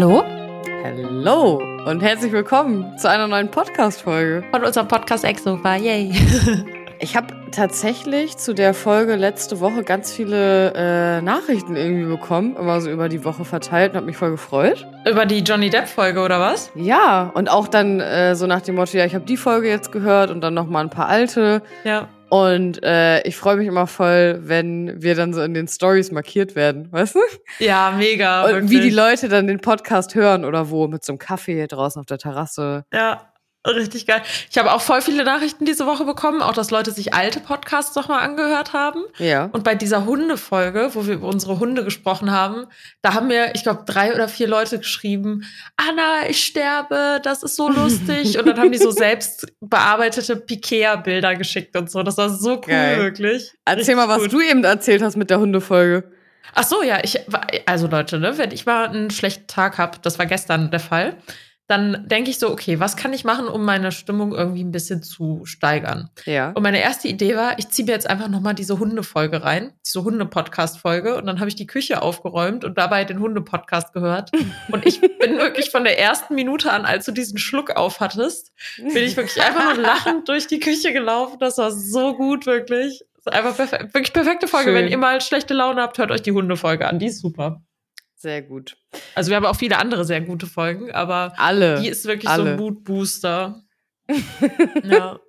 Hallo? Hallo und herzlich willkommen zu einer neuen Podcast-Folge. Von unserem Podcast Exofa, yay. Ich habe tatsächlich zu der Folge letzte Woche ganz viele äh, Nachrichten irgendwie bekommen, immer so über die Woche verteilt und habe mich voll gefreut. Über die Johnny Depp-Folge, oder was? Ja, und auch dann äh, so nach dem Motto, ja, ich habe die Folge jetzt gehört und dann noch mal ein paar alte. Ja. Und äh, ich freue mich immer voll, wenn wir dann so in den Stories markiert werden, weißt du? Ja, mega. Und wirklich. wie die Leute dann den Podcast hören oder wo, mit so einem Kaffee draußen auf der Terrasse. Ja, richtig geil. Ich habe auch voll viele Nachrichten diese Woche bekommen, auch dass Leute sich alte Podcasts noch mal angehört haben. Ja. Und bei dieser Hundefolge, wo wir über unsere Hunde gesprochen haben, da haben mir, ich glaube, drei oder vier Leute geschrieben, Anna, ich sterbe, das ist so lustig. und dann haben die so selbst bearbeitete Pikea-Bilder geschickt und so. Das war so cool, Geil. wirklich. Erzähl Richtig mal, was gut. du eben erzählt hast mit der Hundefolge. Ach so, ja, ich war- also Leute, ne, wenn ich mal einen schlechten Tag habe, das war gestern der Fall, dann denke ich so, okay, was kann ich machen, um meine Stimmung irgendwie ein bisschen zu steigern? Ja. Und meine erste Idee war, ich ziehe mir jetzt einfach noch mal diese Hundefolge rein, diese Hunde-Podcast-Folge und dann habe ich die Küche aufgeräumt und dabei den Hunde-Podcast gehört und ich bin wirklich von der ersten Minute an, als du diesen Schluck auf hattest, bin ich wirklich einfach nur lachend durch die Küche gelaufen. Das war so gut, wirklich. Das ist einfach perfe wirklich perfekte Folge. Schön. Wenn ihr mal schlechte Laune habt, hört euch die Hundefolge an. Die ist super. Sehr gut. Also wir haben auch viele andere sehr gute Folgen, aber Alle. die ist wirklich so alle. ein Mood-Booster. ja.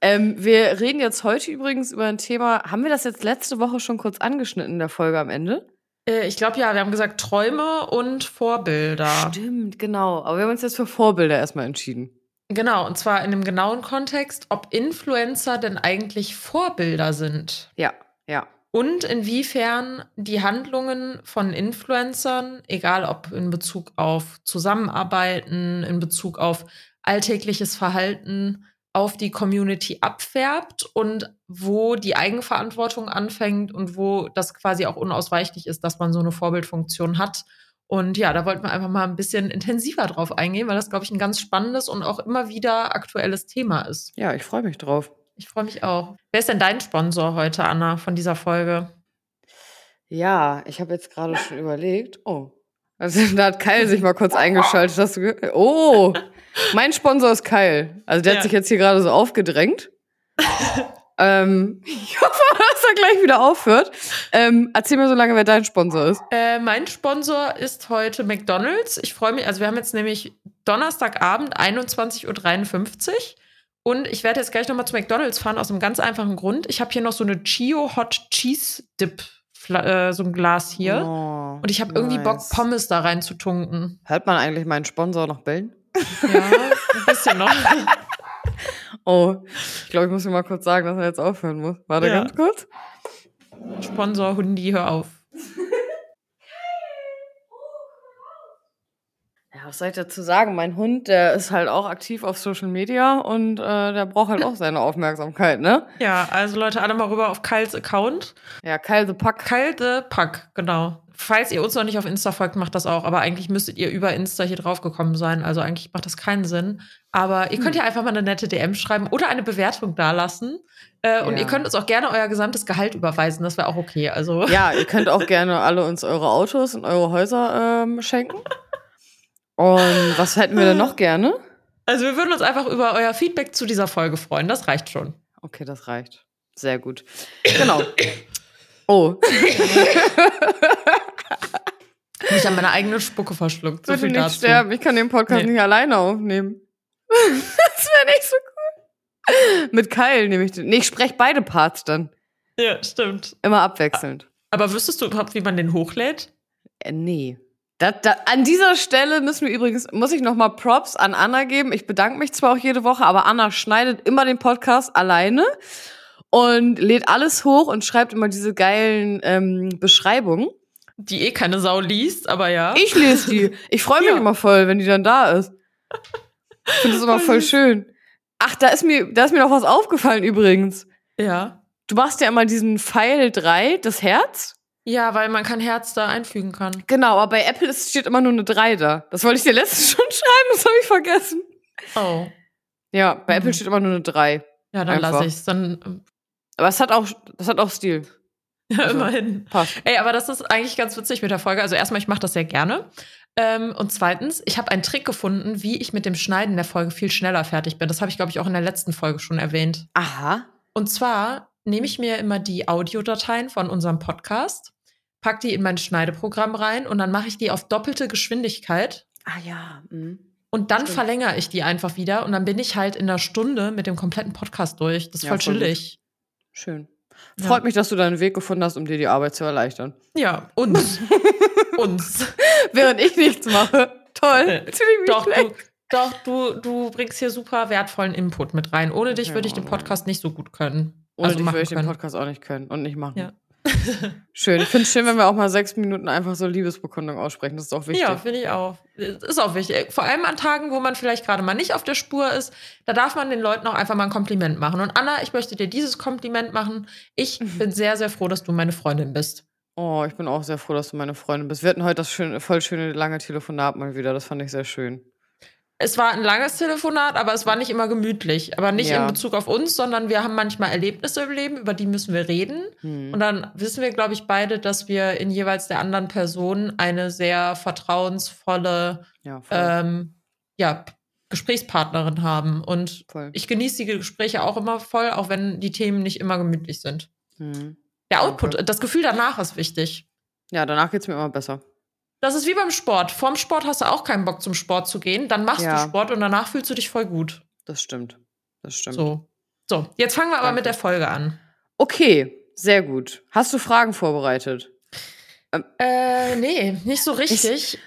Ähm, wir reden jetzt heute übrigens über ein Thema. Haben wir das jetzt letzte Woche schon kurz angeschnitten in der Folge am Ende? Äh, Ich glaube ja, wir haben gesagt Träume und Vorbilder. Stimmt, genau. Aber wir haben uns jetzt für Vorbilder erstmal entschieden. Genau, und zwar in dem genauen Kontext, ob Influencer denn eigentlich Vorbilder sind. Ja, ja. Und inwiefern die Handlungen von Influencern, egal ob in Bezug auf Zusammenarbeiten, in Bezug auf alltägliches Verhalten, auf die Community abfärbt und wo die Eigenverantwortung anfängt und wo das quasi auch unausweichlich ist, dass man so eine Vorbildfunktion hat. Und ja, da wollten wir einfach mal ein bisschen intensiver drauf eingehen, weil das, glaube ich, ein ganz spannendes und auch immer wieder aktuelles Thema ist. Ja, ich freue mich drauf. Ich freue mich auch. Wer ist denn dein Sponsor heute, Anna, von dieser Folge? Ja, ich habe jetzt gerade schon überlegt. Oh. Also, da hat Kyle sich mal kurz eingeschaltet. Hast du oh, mein Sponsor ist Kyle. Also der Ja. hat sich jetzt hier gerade so aufgedrängt. ähm, ich hoffe, dass er gleich wieder aufhört. Ähm, erzähl mir so lange, wer dein Sponsor ist. Äh, mein Sponsor ist heute McDonald's. Ich freue mich, also wir haben jetzt nämlich Donnerstagabend 21.53 Uhr. Und ich werde jetzt gleich nochmal zu McDonald's fahren, aus einem ganz einfachen Grund. Ich habe hier noch so eine Chio Hot Cheese Dip, äh, so ein Glas hier. Oh, Und ich habe irgendwie Bock, nice. Pommes da rein zu tunken. Hört man eigentlich meinen Sponsor noch bellen? Ja, ein bisschen noch. Oh, ich glaube, ich muss mir mal kurz sagen, dass er jetzt aufhören muss. Warte Ja. ganz kurz. Sponsor Hundi, hör auf. Was soll ich dazu sagen? Mein Hund, der ist halt auch aktiv auf Social Media und äh, der braucht halt auch seine Aufmerksamkeit, ne? Ja, also Leute, alle mal rüber auf Kyles Account. Ja, Kyle the Pack. Kalte Pack, genau. Falls ihr uns noch nicht auf Insta folgt, macht das auch. Aber eigentlich müsstet ihr über Insta hier drauf gekommen sein. Also eigentlich macht das keinen Sinn. Aber ihr könnt ja einfach mal eine nette DM schreiben oder eine Bewertung dalassen. Äh, Und Ja. ihr könnt uns auch gerne euer gesamtes Gehalt überweisen. Das wäre auch okay. Also Ja, ihr könnt auch gerne alle uns eure Autos und eure Häuser ähm, schenken. Und was hätten wir denn noch gerne? also wir würden uns einfach über euer Feedback zu dieser Folge freuen. Das reicht schon. Okay, das reicht. Sehr gut. Genau. Oh, Ich habe meine eigene Spucke verschluckt. So bitte viel nicht dazu. sterben. Ich kann den Podcast Nee. nicht alleine aufnehmen. das wäre nicht so cool. Mit Kyle nehme ich den. Nee, ich spreche beide Parts dann. Ja, stimmt. Immer abwechselnd. Aber wüsstest du überhaupt, wie man den hochlädt? Äh, nee. Da, da, an dieser Stelle müssen wir übrigens, muss ich nochmal Props an Anna geben. Ich bedanke mich zwar auch jede Woche, aber Anna schneidet immer den Podcast alleine und lädt alles hoch und schreibt immer diese geilen ähm, Beschreibungen. Die eh keine Sau liest, aber ja. Ich lese die. Ich freue mich Ja. immer voll, wenn die dann da ist. Ich finde das immer voll schön. Ach, da ist mir, da ist mir noch was aufgefallen übrigens. Ja. Du machst ja immer diesen Pfeil 3, das Herz. Ja, weil man kein Herz da einfügen kann. Genau, aber bei Apple ist, steht immer nur eine 3 da. Das wollte ich dir letztens schon schreiben, das habe ich vergessen. Oh. Ja, bei Mhm. Apple steht immer nur eine 3. Ja, dann lasse ich's. Dann, ähm, Aber es hat auch, das hat auch Stil. Ja, Also, immerhin. Passt. Ey, aber das ist eigentlich ganz witzig mit der Folge. Also erstmal, ich mache das sehr gerne. Ähm, und zweitens, ich habe einen Trick gefunden, wie ich mit dem Schneiden der Folge viel schneller fertig bin. Das habe ich, glaube ich, auch in der letzten Folge schon erwähnt. Aha. Und zwar nehme ich mir immer die Audiodateien von unserem Podcast, pack die in mein Schneideprogramm rein und dann mache ich die auf doppelte Geschwindigkeit Ah ja. Mhm. und dann Stimmt. verlängere ich die einfach wieder und dann bin ich halt in einer Stunde mit dem kompletten Podcast durch. Das ist Ja, voll gut. chillig. Schön. Ja. Freut mich, dass du deinen Weg gefunden hast, um dir die Arbeit zu erleichtern. Ja, uns. uns. Während ich nichts mache. Toll. Äh, Doch, du, doch du, du bringst hier super wertvollen Input mit rein. Ohne dich Ja, würde ich den Mann. Podcast nicht so gut können. Ohne also dich würde ich den können. Podcast auch nicht können und nicht machen. Ja. Schön. Ich finde es schön, wenn wir auch mal sechs Minuten einfach so Liebesbekundung aussprechen. Das ist auch wichtig. Ja, finde ich auch. Ist auch wichtig. Vor allem an Tagen, wo man vielleicht gerade mal nicht auf der Spur ist, da darf man den Leuten auch einfach mal ein Kompliment machen. Und Anna, ich möchte dir dieses Kompliment machen. Ich Mhm. bin sehr, sehr froh, dass du meine Freundin bist. Oh, ich bin auch sehr froh, dass du meine Freundin bist. Wir hatten heute das schöne, voll schöne lange Telefonat mal wieder. Das fand ich sehr schön. Es war ein langes Telefonat, aber es war nicht immer gemütlich. Aber nicht Ja. in Bezug auf uns, sondern wir haben manchmal Erlebnisse im Leben, über die müssen wir reden. Hm. Und dann wissen wir, glaube ich, beide, dass wir in jeweils der anderen Person eine sehr vertrauensvolle Ja, ähm, ja, Gesprächspartnerin haben. Und voll. ich genieße die Gespräche auch immer voll, auch wenn die Themen nicht immer gemütlich sind. Hm. Der Okay. Output, das Gefühl danach ist wichtig. Ja, danach geht's mir immer besser. Das ist wie beim Sport. Vorm Sport hast du auch keinen Bock zum Sport zu gehen. Dann machst Ja. du Sport und danach fühlst du dich voll gut. Das stimmt. Das stimmt. So. So, jetzt fangen wir aber Danke. mit der Folge an. Okay, sehr gut. Hast du Fragen vorbereitet? Äh, nee, nicht so richtig. Ich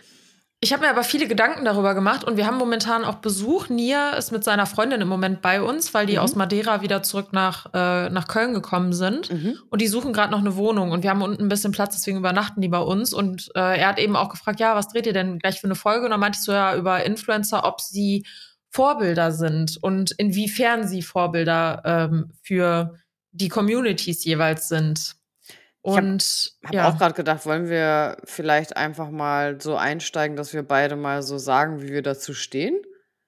habe mir aber viele Gedanken darüber gemacht und wir haben momentan auch Besuch. Nia ist mit seiner Freundin im Moment bei uns, weil die Mhm. aus Madeira wieder zurück nach, äh, nach Köln gekommen sind. Mhm. Und die suchen gerade noch eine Wohnung und wir haben unten ein bisschen Platz, deswegen übernachten die bei uns. Und äh, er hat eben auch gefragt, ja, was dreht ihr denn gleich für eine Folge? Und dann meinte ich so, ja, über Influencer, ob sie Vorbilder sind und inwiefern sie Vorbilder ähm, für die Communities jeweils sind. Hab- Und Habe ja. auch gerade gedacht, wollen wir vielleicht einfach mal so einsteigen, dass wir beide mal so sagen, wie wir dazu stehen?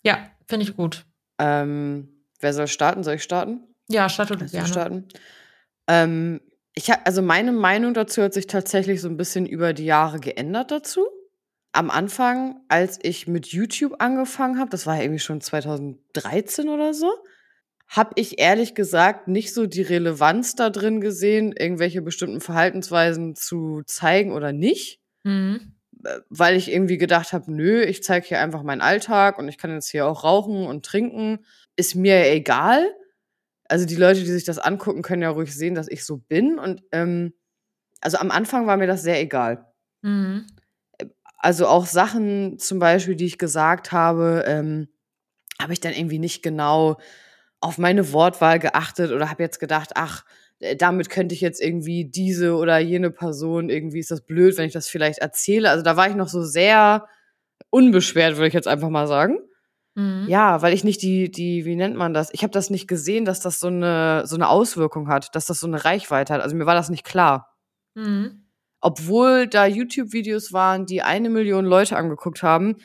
Ja, finde ich gut. Ähm, wer soll starten? Soll ich starten? Ja, starte du gerne. starten? Ähm, ich hab, also meine Meinung dazu hat sich tatsächlich so ein bisschen über die Jahre geändert dazu. Am Anfang, als ich mit YouTube angefangen habe, das war ja irgendwie schon 2013 oder so, habe ich ehrlich gesagt nicht so die Relevanz da drin gesehen, irgendwelche bestimmten Verhaltensweisen zu zeigen oder nicht Mhm. äh, weil ich irgendwie gedacht habe, nö, ich zeige hier einfach meinen Alltag und ich kann jetzt hier auch rauchen und trinken, ist mir egal. Also die Leute, die sich das angucken, können ja ruhig sehen, dass ich so bin. Und ähm, also am Anfang war mir das sehr egal. Mhm. Also auch Sachen zum Beispiel, die ich gesagt habe, ähm, habe ich dann irgendwie nicht genau auf meine Wortwahl geachtet oder habe jetzt gedacht, ach, äh, damit könnte ich jetzt irgendwie diese oder jene Person, irgendwie ist das blöd, wenn ich das vielleicht erzähle. Also da war ich noch so sehr unbeschwert, würde ich jetzt einfach mal sagen. Mhm. Ja, weil ich nicht die, die, wie nennt man das? Ich habe das nicht gesehen, dass das so eine, so eine Auswirkung hat, dass das so eine Reichweite hat. Also mir war das nicht klar Mhm. obwohl da YouTube-Videos waren, die eine Million Leute angeguckt haben,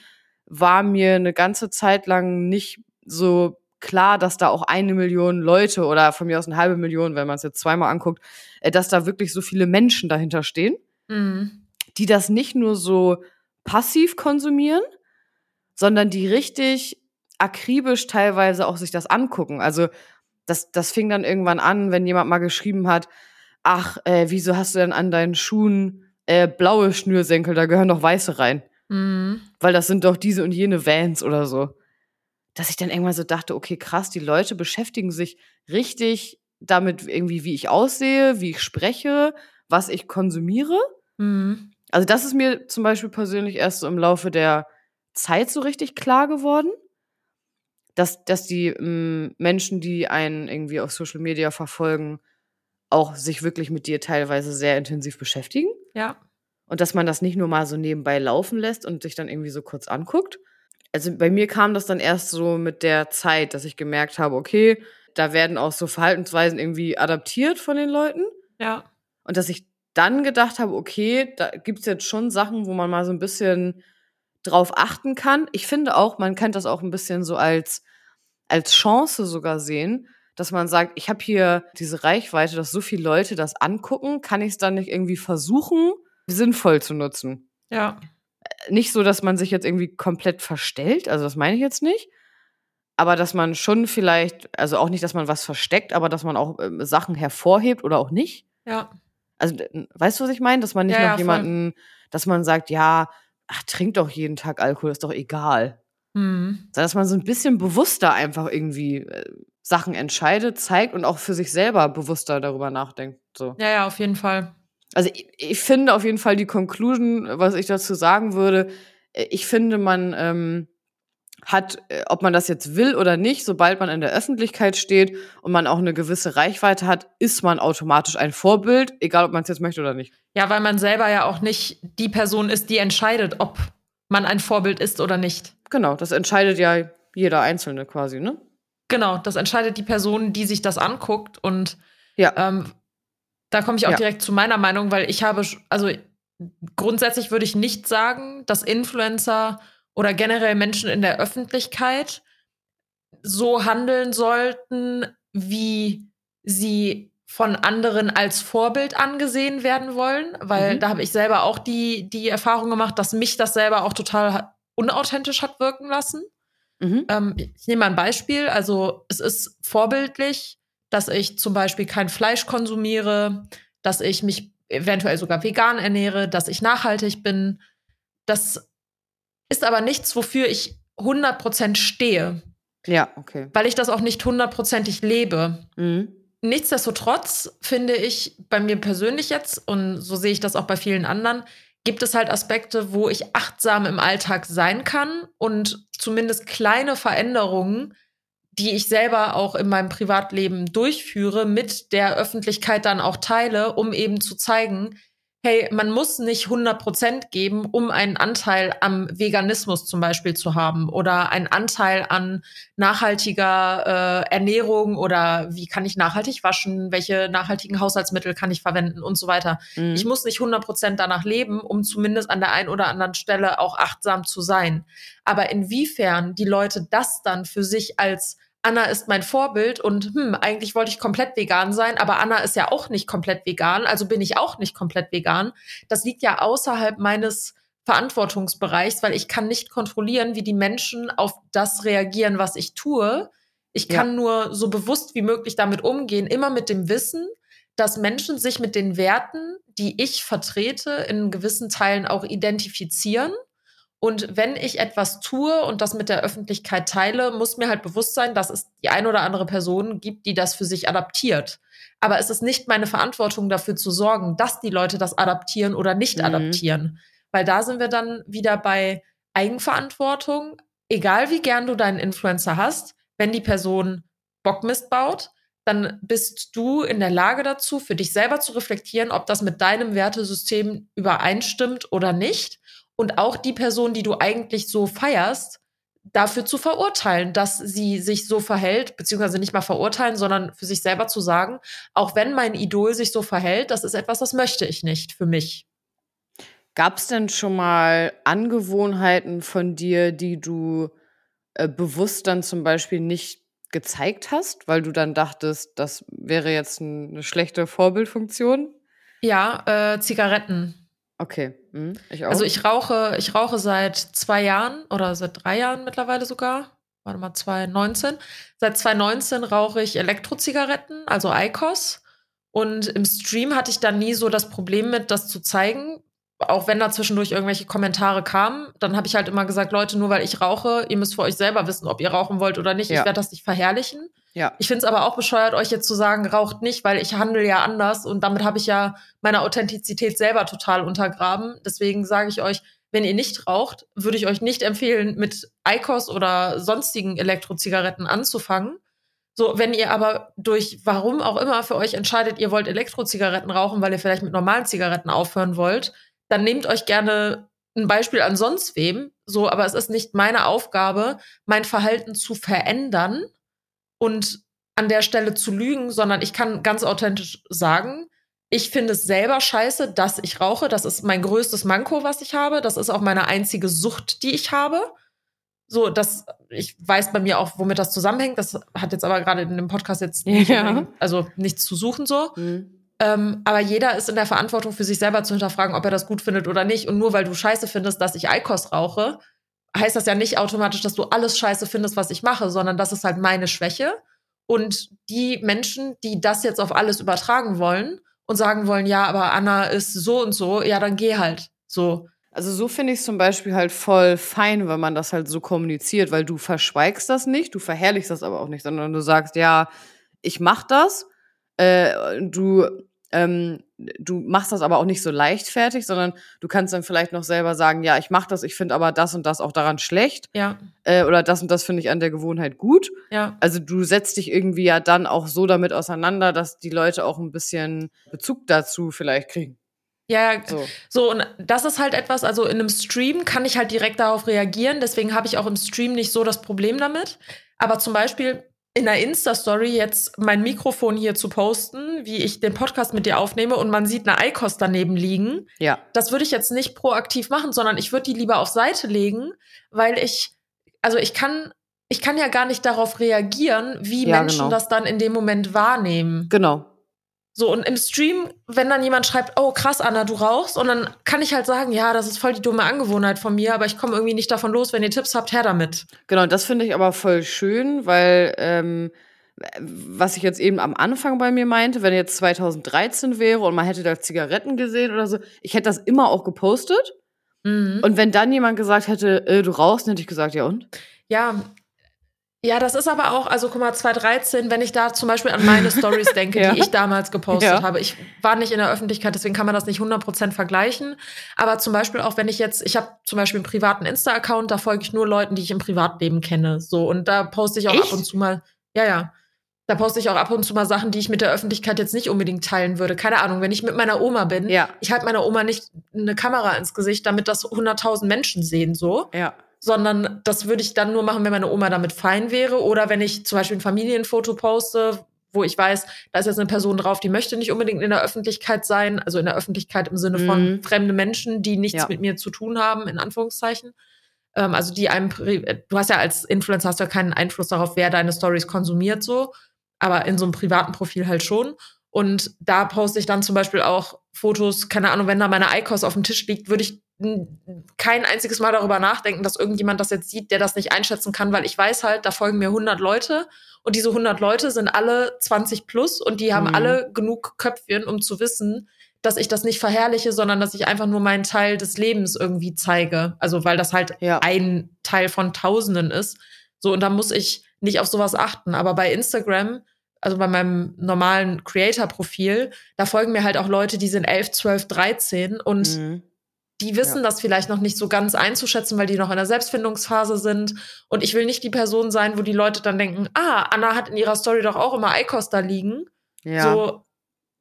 war mir eine ganze Zeit lang nicht so klar, dass da auch eine Million Leute oder von mir aus eine halbe Million, wenn man es jetzt zweimal anguckt, äh, dass da wirklich so viele Menschen dahinter stehen, Mhm. die das nicht nur so passiv konsumieren, sondern die richtig akribisch teilweise auch sich das angucken. Also das, das fing dann irgendwann an, wenn jemand mal geschrieben hat, ach, äh, wieso hast du denn an deinen Schuhen äh, blaue Schnürsenkel, da gehören doch weiße rein. Mhm. Weil das sind doch diese und jene Vans oder so. Dass ich dann irgendwann so dachte, okay, krass, die Leute beschäftigen sich richtig damit irgendwie, wie ich aussehe, wie ich spreche, was ich konsumiere. Mhm. Also das ist mir zum Beispiel persönlich erst so im Laufe der Zeit so richtig klar geworden, dass, dass die ähm, Menschen, die einen irgendwie auf Social Media verfolgen, auch sich wirklich mit dir teilweise sehr intensiv beschäftigen. Ja. Und dass man das nicht nur mal so nebenbei laufen lässt und sich dann irgendwie so kurz anguckt. Also bei mir kam das dann erst so mit der Zeit, dass ich gemerkt habe, okay, da werden auch so Verhaltensweisen irgendwie adaptiert von den Leuten. Ja. Und dass ich dann gedacht habe, okay, da gibt's jetzt schon Sachen, wo man mal so ein bisschen drauf achten kann. Ich finde auch, man kann das auch ein bisschen so als, als Chance sogar sehen, dass man sagt, ich habe hier diese Reichweite, dass so viele Leute das angucken, kann ich es dann nicht irgendwie versuchen, sinnvoll zu nutzen? Ja. Nicht so, dass man sich jetzt irgendwie komplett verstellt, also das meine ich jetzt nicht, aber dass man schon vielleicht, also auch nicht, dass man was versteckt, aber dass man auch äh, Sachen hervorhebt oder auch nicht. Ja. Also, weißt du, was ich meine? Dass man nicht Ja, noch ja, voll. jemanden, dass man sagt, ja, ach, trink doch jeden Tag Alkohol, ist doch egal. Hm. Sondern dass man so ein bisschen bewusster einfach irgendwie äh, Sachen entscheidet, zeigt und auch für sich selber bewusster darüber nachdenkt. So. Ja, ja, auf jeden Fall. Also ich, ich finde auf jeden Fall die Conclusion, was ich dazu sagen würde, äh, ich finde, man ähm, hat, äh, ob man das jetzt will oder nicht, sobald man in der Öffentlichkeit steht und man auch eine gewisse Reichweite hat, ist man automatisch ein Vorbild, egal ob man es jetzt möchte oder nicht. Ja, weil man selber ja auch nicht die Person ist, die entscheidet, ob man ein Vorbild ist oder nicht. Genau, das entscheidet ja jeder Einzelne quasi, ne? Genau, das entscheidet die Person, die sich das anguckt. Und Ja. ähm, da komme ich auch Ja. direkt zu meiner Meinung, weil ich habe, also grundsätzlich würde ich nicht sagen, dass Influencer oder generell Menschen in der Öffentlichkeit so handeln sollten, wie sie von anderen als Vorbild angesehen werden wollen, weil Mhm. da habe ich selber auch die, die Erfahrung gemacht, dass mich das selber auch total unauthentisch hat wirken lassen. Mhm. Ähm, ich nehme mal ein Beispiel. Also es ist vorbildlich, dass ich zum Beispiel kein Fleisch konsumiere, dass ich mich eventuell sogar vegan ernähre, dass ich nachhaltig bin. Das ist aber nichts, wofür ich 100% stehe, Ja, okay. weil ich das auch nicht hundertprozentig lebe. Mhm. Nichtsdestotrotz finde ich bei mir persönlich jetzt, und so sehe ich das auch bei vielen anderen, gibt es halt Aspekte, wo ich achtsam im Alltag sein kann und zumindest kleine Veränderungen, die ich selber auch in meinem Privatleben durchführe, mit der Öffentlichkeit dann auch teile, um eben zu zeigen, hey, man muss nicht 100% geben, um einen Anteil am Veganismus zum Beispiel zu haben oder einen Anteil an nachhaltiger äh, Ernährung oder wie kann ich nachhaltig waschen, welche nachhaltigen Haushaltsmittel kann ich verwenden und so weiter. Mhm. Ich muss nicht 100% danach leben, um zumindest an der einen oder anderen Stelle auch achtsam zu sein. Aber inwiefern die Leute das dann für sich als Anna ist mein Vorbild und hm, eigentlich wollte ich komplett vegan sein, aber Anna ist ja auch nicht komplett vegan, also bin ich auch nicht komplett vegan. Das liegt ja außerhalb meines Verantwortungsbereichs, weil ich kann nicht kontrollieren, wie die Menschen auf das reagieren, was ich tue. Ich Ja. kann nur so bewusst wie möglich damit umgehen, immer mit dem Wissen, dass Menschen sich mit den Werten, die ich vertrete, in gewissen Teilen auch identifizieren. Und wenn ich etwas tue und das mit der Öffentlichkeit teile, muss mir halt bewusst sein, dass es die ein oder andere Person gibt, die das für sich adaptiert. Aber es ist nicht meine Verantwortung dafür zu sorgen, dass die Leute das adaptieren oder nicht Mhm. adaptieren. Weil da sind wir dann wieder bei Eigenverantwortung. Egal wie gern du deinen Influencer hast, wenn die Person Bockmist baut, dann bist du in der Lage dazu, für dich selber zu reflektieren, ob das mit deinem Wertesystem übereinstimmt oder nicht. Und auch die Person, die du eigentlich so feierst, dafür zu verurteilen, dass sie sich so verhält, beziehungsweise nicht mal verurteilen, sondern für sich selber zu sagen, auch wenn mein Idol sich so verhält, das ist etwas, das möchte ich nicht für mich. Gab es denn schon mal Angewohnheiten von dir, die du äh, bewusst dann zum Beispiel nicht gezeigt hast, weil du dann dachtest, das wäre jetzt ein, eine schlechte Vorbildfunktion? Ja, äh, Zigaretten. Okay, hm, ich. Also ich rauche, ich rauche seit zwei Jahren oder seit drei Jahren mittlerweile sogar. Warte mal, 2019. Seit 2019 rauche ich Elektrozigaretten, also ICOS. Und im Stream hatte ich dann nie so das Problem mit, das zu zeigen. Auch wenn da zwischendurch irgendwelche Kommentare kamen, dann habe ich halt immer gesagt, Leute, nur weil ich rauche, ihr müsst für euch selber wissen, ob ihr rauchen wollt oder nicht. Ja. Ich werde das nicht verherrlichen. ja. Ich finde es aber auch bescheuert, euch jetzt zu sagen, raucht nicht, weil ich handle ja anders und damit habe ich ja meine Authentizität selber total untergraben. Deswegen sage ich euch, wenn ihr nicht raucht, würde ich euch nicht empfehlen, mit ICOS oder sonstigen Elektrozigaretten anzufangen. So, wenn ihr aber durch warum auch immer für euch entscheidet, ihr wollt Elektrozigaretten rauchen, weil ihr vielleicht mit normalen Zigaretten aufhören wollt, dann nehmt euch gerne ein Beispiel an sonst wem. So, aber es ist nicht meine Aufgabe, mein Verhalten zu verändern und an der Stelle zu lügen, sondern ich kann ganz authentisch sagen, ich finde es selber scheiße, dass ich rauche. Das ist mein größtes Manko, was ich habe. Das ist auch meine einzige Sucht, die ich habe. So, das, ich weiß bei mir auch, womit das zusammenhängt. Das hat jetzt aber gerade in dem Podcast jetzt nicht, Ja. also nichts zu suchen so. Mhm. Ähm, aber jeder ist in der Verantwortung für sich selber zu hinterfragen, ob er das gut findet oder nicht. Und nur weil du scheiße findest, dass ich Eikos rauche, heißt das ja nicht automatisch, dass du alles scheiße findest, was ich mache, sondern das ist halt meine Schwäche. Und die Menschen, die das jetzt auf alles übertragen wollen und sagen wollen, ja, aber Anna ist so und so, ja, dann geh halt. So. Also so finde ich es zum Beispiel halt voll fein, wenn man das halt so kommuniziert, weil du verschweigst das nicht, du verherrlichst das aber auch nicht, sondern du sagst, ja, ich mach das, äh, du, ähm, du machst das aber auch nicht so leichtfertig, sondern du kannst dann vielleicht noch selber sagen, ja, ich mach das, ich finde aber das und das auch daran schlecht Ja, äh, oder das und das finde ich an der Gewohnheit gut. ja. Also du setzt dich irgendwie ja dann auch so damit auseinander, dass die Leute auch ein bisschen Bezug dazu vielleicht kriegen. Ja, ja, So. So, und das ist halt etwas, also in einem Stream kann ich halt direkt darauf reagieren, deswegen habe ich auch im Stream nicht so das Problem damit. Aber zum Beispiel in der Insta-Story jetzt mein Mikrofon hier zu posten, wie ich den Podcast mit dir aufnehme und man sieht eine Eikos daneben liegen, Ja. das würde ich jetzt nicht proaktiv machen, sondern ich würde die lieber auf Seite legen, weil ich, also ich kann, ich kann ja gar nicht darauf reagieren, wie Ja, Menschen genau. das dann in dem Moment wahrnehmen. Genau. So, und im Stream, wenn dann jemand schreibt, oh krass, Anna, du rauchst, und dann kann ich halt sagen, ja, das ist voll die dumme Angewohnheit von mir, aber ich komme irgendwie nicht davon los, wenn ihr Tipps habt, her damit. Genau, das finde ich aber voll schön, weil ähm, was ich jetzt eben am Anfang bei mir meinte, wenn jetzt 2013 wäre und man hätte da Zigaretten gesehen oder so, ich hätte das immer auch gepostet. Mhm. Und wenn dann jemand gesagt hätte, äh, du rauchst, dann hätte ich gesagt, ja und? Ja. Ja, das ist aber auch, also guck mal, 2013, wenn ich da zum Beispiel an meine Stories denke, Ja. die ich damals gepostet Ja. habe. Ich war nicht in der Öffentlichkeit, deswegen kann man das nicht 100% vergleichen. Aber zum Beispiel auch, wenn ich jetzt, ich habe zum Beispiel einen privaten Insta-Account, da folge ich nur Leuten, die ich im Privatleben kenne. So, und da poste ich auch Echt? ab und zu mal, ja, ja. Da poste ich auch ab und zu mal Sachen, die ich mit der Öffentlichkeit jetzt nicht unbedingt teilen würde. Keine Ahnung, wenn ich mit meiner Oma bin, Ja. ich halte meiner Oma nicht eine Kamera ins Gesicht, damit das 100.000 Menschen sehen, so Ja. Sondern das würde ich dann nur machen, wenn meine Oma damit fein wäre oder wenn ich zum Beispiel ein Familienfoto poste, wo ich weiß, da ist jetzt eine Person drauf, die möchte nicht unbedingt in der Öffentlichkeit sein, also in der Öffentlichkeit im Sinne von Mhm. fremde Menschen, die nichts Ja. mit mir zu tun haben, in Anführungszeichen. Ähm, also die einem, pri- du hast ja als Influencer hast du ja keinen Einfluss darauf, wer deine Stories konsumiert so, aber in so einem privaten Profil halt schon. Und da poste ich dann zum Beispiel auch Fotos, keine Ahnung, wenn da meine Eikos auf dem Tisch liegt, würde ich kein einziges Mal darüber nachdenken, dass irgendjemand das jetzt sieht, der das nicht einschätzen kann, weil ich weiß halt, da folgen mir 100 Leute und diese 100 Leute sind alle 20 plus und die haben Mhm. alle genug Köpfchen, um zu wissen, dass ich das nicht verherrliche, sondern dass ich einfach nur meinen Teil des Lebens irgendwie zeige. Also weil das halt Ja. ein Teil von Tausenden ist. So, und da muss ich nicht auf sowas achten. Aber bei Instagram, also bei meinem normalen Creator-Profil, da folgen mir halt auch Leute, die sind 11, 12, 13 und Mhm. Die wissen Ja. das vielleicht noch nicht so ganz einzuschätzen, weil die noch in der Selbstfindungsphase sind. Und ich will nicht die Person sein, wo die Leute dann denken, ah, Anna hat in ihrer Story doch auch immer Eikos da liegen. Ja. So,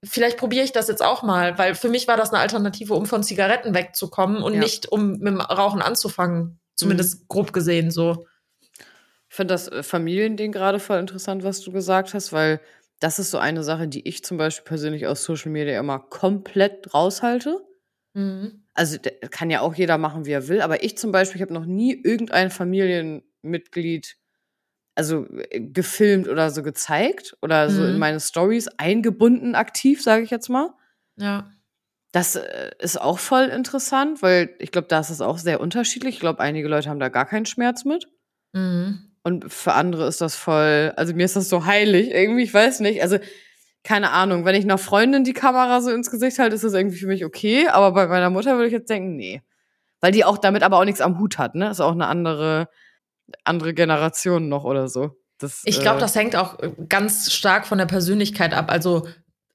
vielleicht probiere ich das jetzt auch mal, weil für mich war das eine Alternative, um von Zigaretten wegzukommen und Ja. nicht um mit dem Rauchen anzufangen. Zumindest grob gesehen so. Ich finde das äh, Familiending gerade voll interessant, was du gesagt hast, weil das ist so eine Sache, die ich zum Beispiel persönlich aus Social Media immer komplett raushalte. Mhm. Also kann ja auch jeder machen, wie er will, aber ich zum Beispiel, ich habe noch nie irgendein Familienmitglied also äh, gefilmt oder so gezeigt oder so in Mhm. meine Stories eingebunden aktiv, sage ich jetzt mal. Ja. Das äh, ist auch voll interessant, weil ich glaube, da ist es auch sehr unterschiedlich. Ich glaube, einige Leute haben da gar keinen Schmerz mit. Mhm. Und für andere ist das voll, also mir ist das so heilig, irgendwie, ich weiß nicht. Also, keine Ahnung, wenn ich einer Freundin die Kamera so ins Gesicht halte, ist das irgendwie für mich okay. Aber bei meiner Mutter würde ich jetzt denken, nee. Weil die auch damit aber auch nichts am Hut hat, ne? Ist auch eine andere, andere Generation noch oder so. Das, Ich glaube, äh, das hängt auch ganz stark von der Persönlichkeit ab. Also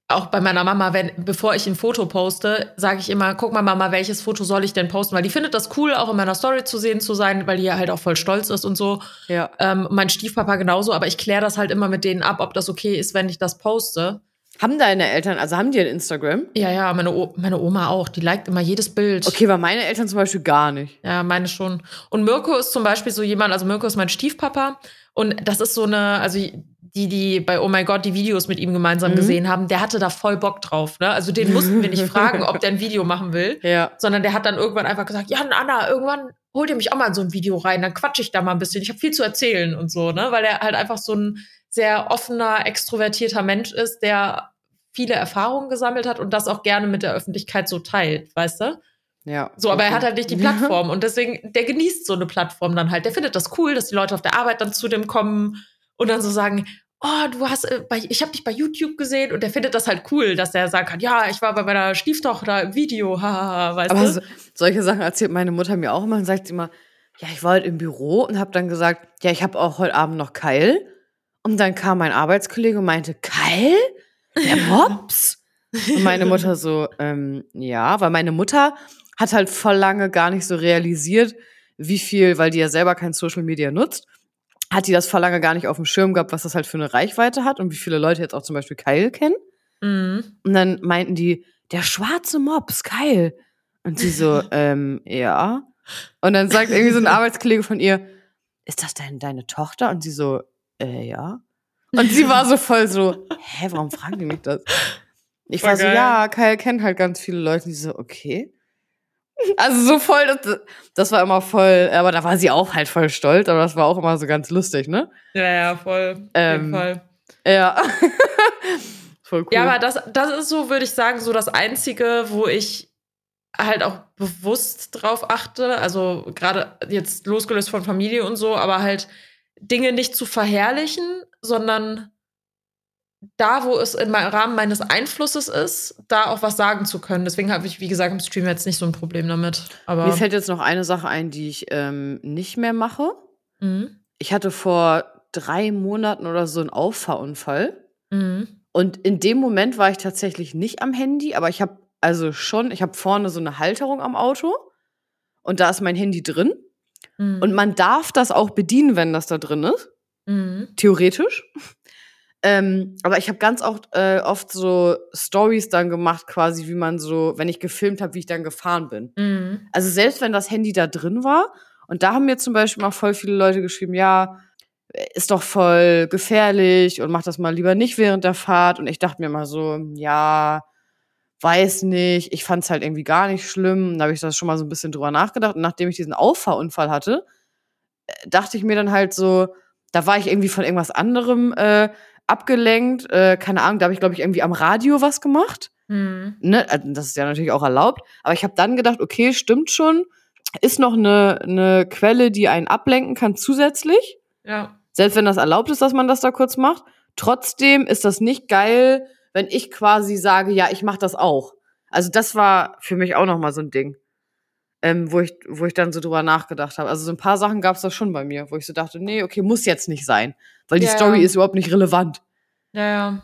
auch bei meiner Mama, wenn, bevor ich ein Foto poste, sage ich immer, guck mal, Mama, welches Foto soll ich denn posten? Weil die findet das cool, auch in meiner Story zu sehen zu sein, weil die ja halt auch voll stolz ist und so. Ja. Ähm, mein Stiefpapa genauso, aber ich kläre das halt immer mit denen ab, ob das okay ist, wenn ich das poste. Haben deine Eltern, also haben die ein Instagram? Ja, ja, meine, o meine Oma auch, die liked immer jedes Bild. Okay, weil meine Eltern zum Beispiel gar nicht. Ja, meine schon. Und Mirko ist zum Beispiel so jemand, also Mirko ist mein Stiefpapa und das ist so eine, also die, die bei Oh My God die Videos mit ihm gemeinsam Mhm. gesehen haben, der hatte da voll Bock drauf. Ne? Also den mussten wir nicht fragen, ob der ein Video machen will, Ja. sondern der hat dann irgendwann einfach gesagt, ja, Anna, irgendwann hol dir mich auch mal in so ein Video rein, dann quatsch ich da mal ein bisschen. Ich habe viel zu erzählen und so, ne? Weil er halt einfach so ein sehr offener, extrovertierter Mensch ist, der viele Erfahrungen gesammelt hat und das auch gerne mit der Öffentlichkeit so teilt, weißt du? Ja. So, aber er hat halt nicht die Plattform und deswegen, der genießt so eine Plattform dann halt. Der findet das cool, dass die Leute auf der Arbeit dann zu dem kommen und dann so sagen, oh, du hast, äh, bei, ich habe dich bei YouTube gesehen und der findet das halt cool, dass er sagen kann, ja, ich war bei meiner Stieftochter im Video, haha, weißt Aber du? so, solche Sachen erzählt meine Mutter mir auch immer und sagt immer, ja, ich war halt im Büro und habe dann gesagt, ja, ich habe auch heute Abend noch Keil. Und dann kam mein Arbeitskollege und meinte, Keil? Der Mops? und meine Mutter so, ähm, ja, weil meine Mutter hat halt voll lange gar nicht so realisiert, wie viel, weil die ja selber kein Social Media nutzt, hat die das voll lange gar nicht auf dem Schirm gehabt, was das halt für eine Reichweite hat und wie viele Leute jetzt auch zum Beispiel Keil kennen. Mhm. Und dann meinten die, der schwarze Mops, Keil. Und sie so, ähm, ja. Und dann sagt irgendwie so ein Arbeitskollege von ihr, ist das denn deine Tochter? Und sie so, äh, ja. Und sie war so voll so, hä, warum fragen die mich das? Ich Voll war so, geil. ja, Kyle kennt halt ganz viele Leute. Und die so, okay. Also so voll, das, das war immer voll, aber da war sie auch halt voll stolz, aber das war auch immer so ganz lustig, ne? Ja, ja, voll. Auf Ähm, jeden Fall. Ja. voll cool. Ja, aber das, das ist so, würde ich sagen, so das Einzige, wo ich halt auch bewusst drauf achte. Also gerade jetzt losgelöst von Familie und so, aber halt Dinge nicht zu verherrlichen, sondern da, wo es im Rahmen meines Einflusses ist, da auch was sagen zu können. Deswegen habe ich, wie gesagt, im Stream jetzt nicht so ein Problem damit. Aber Mir fällt jetzt noch eine Sache ein, die ich ähm, nicht mehr mache. Mhm. Ich hatte vor drei Monaten oder so einen Auffahrunfall. Mhm. Und in dem Moment war ich tatsächlich nicht am Handy, aber ich habe also schon, ich habe vorne so eine Halterung am Auto und da ist mein Handy drin. Mhm. Und man darf das auch bedienen, wenn das da drin ist. Mhm. Theoretisch. Ähm, aber ich habe ganz oft, äh, oft so Stories dann gemacht, quasi, wie man so, wenn ich gefilmt habe, wie ich dann gefahren bin. Mhm. Also selbst wenn das Handy da drin war, und da haben mir zum Beispiel mal voll viele Leute geschrieben, ja, ist doch voll gefährlich und mach das mal lieber nicht während der Fahrt. Und ich dachte mir mal so, ja, weiß nicht, ich fand es halt irgendwie gar nicht schlimm. Da habe ich das schon mal so ein bisschen drüber nachgedacht. Und nachdem ich diesen Auffahrunfall hatte, äh, dachte ich mir dann halt so, da war ich irgendwie von irgendwas anderem äh, abgelenkt. Äh, keine Ahnung, da habe ich, glaube ich, irgendwie am Radio was gemacht Mhm. ne, also das ist ja natürlich auch erlaubt, aber ich habe dann gedacht, okay, stimmt schon, ist noch eine, eine Quelle, die einen ablenken kann zusätzlich, Ja. selbst wenn das erlaubt ist, dass man das da kurz macht. Trotzdem ist das nicht geil, wenn ich quasi sage, ja, ich mache das auch. Also das war für mich auch noch mal so ein Ding, ähm, wo ich, wo ich dann so drüber nachgedacht habe. Also so ein paar Sachen gab es da schon bei mir, wo ich so dachte, nee, okay, muss jetzt nicht sein, weil die Ja. Story ist überhaupt nicht relevant. Ja, ja.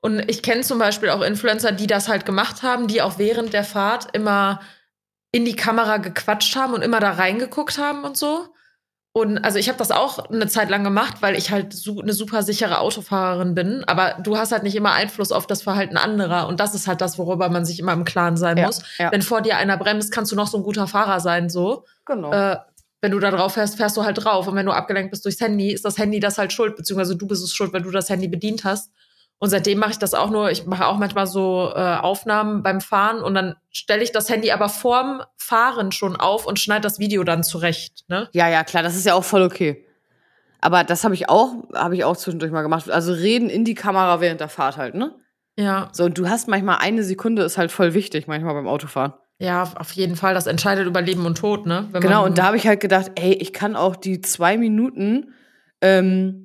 Und ich kenne zum Beispiel auch Influencer, die das halt gemacht haben, die auch während der Fahrt immer in die Kamera gequatscht haben und immer da reingeguckt haben und so. Und also ich habe das auch eine Zeit lang gemacht, weil ich halt su eine super sichere Autofahrerin bin. Aber du hast halt nicht immer Einfluss auf das Verhalten anderer. Und das ist halt das, worüber man sich immer im Klaren sein Ja, muss. ja. Wenn vor dir einer bremst, kannst du noch so ein guter Fahrer sein, so. Genau. Äh, wenn du da drauf fährst, fährst du halt drauf. Und wenn du abgelenkt bist durchs Handy, ist das Handy das halt schuld, beziehungsweise du bist es schuld, weil du das Handy bedient hast. Und seitdem mache ich das auch nur, ich mache auch manchmal so äh, Aufnahmen beim Fahren und dann stelle ich das Handy aber vorm Fahren schon auf und schneide das Video dann zurecht. Ne? Ja, ja, klar, das ist ja auch voll okay. Aber das habe ich auch, habe ich auch zwischendurch mal gemacht. Also reden in die Kamera während der Fahrt halt, ne? Ja, So, und du hast manchmal eine Sekunde, ist halt voll wichtig, manchmal beim Autofahren. ja, auf jeden Fall. Das entscheidet über Leben und Tod, ne? Wenn Genau, und da habe ich halt gedacht, ey, ich kann auch die zwei Minuten, ähm, äh,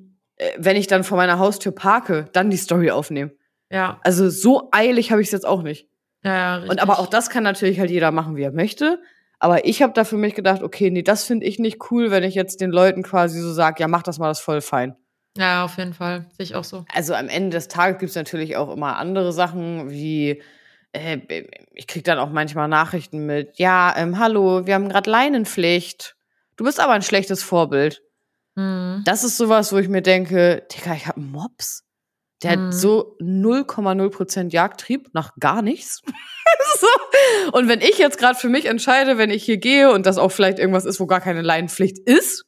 wenn ich dann vor meiner Haustür parke, dann die Story aufnehmen. Ja, Also so eilig habe ich es jetzt auch nicht. ja, ja. Richtig. Und aber auch das kann natürlich halt jeder machen, wie er möchte. Aber ich habe da für mich gedacht, okay, nee, das finde ich nicht cool, wenn ich jetzt den Leuten quasi so sage, ja, mach das mal, das voll fein. Ja, auf jeden Fall. Sehe ich auch so. also am Ende des Tages gibt es natürlich auch immer andere Sachen, wie äh, ich krieg dann auch manchmal Nachrichten mit, ja, ähm, hallo, wir haben gerade Leinenpflicht. Du bist aber ein schlechtes Vorbild. Mhm. Das ist sowas, wo ich mir denke, Digga, ich habe einen Mops. Der Mhm. hat so 0,0% Jagdtrieb nach gar nichts. so. Und wenn ich jetzt gerade für mich entscheide, wenn ich hier gehe und das auch vielleicht irgendwas ist, wo gar keine Leinenpflicht ist,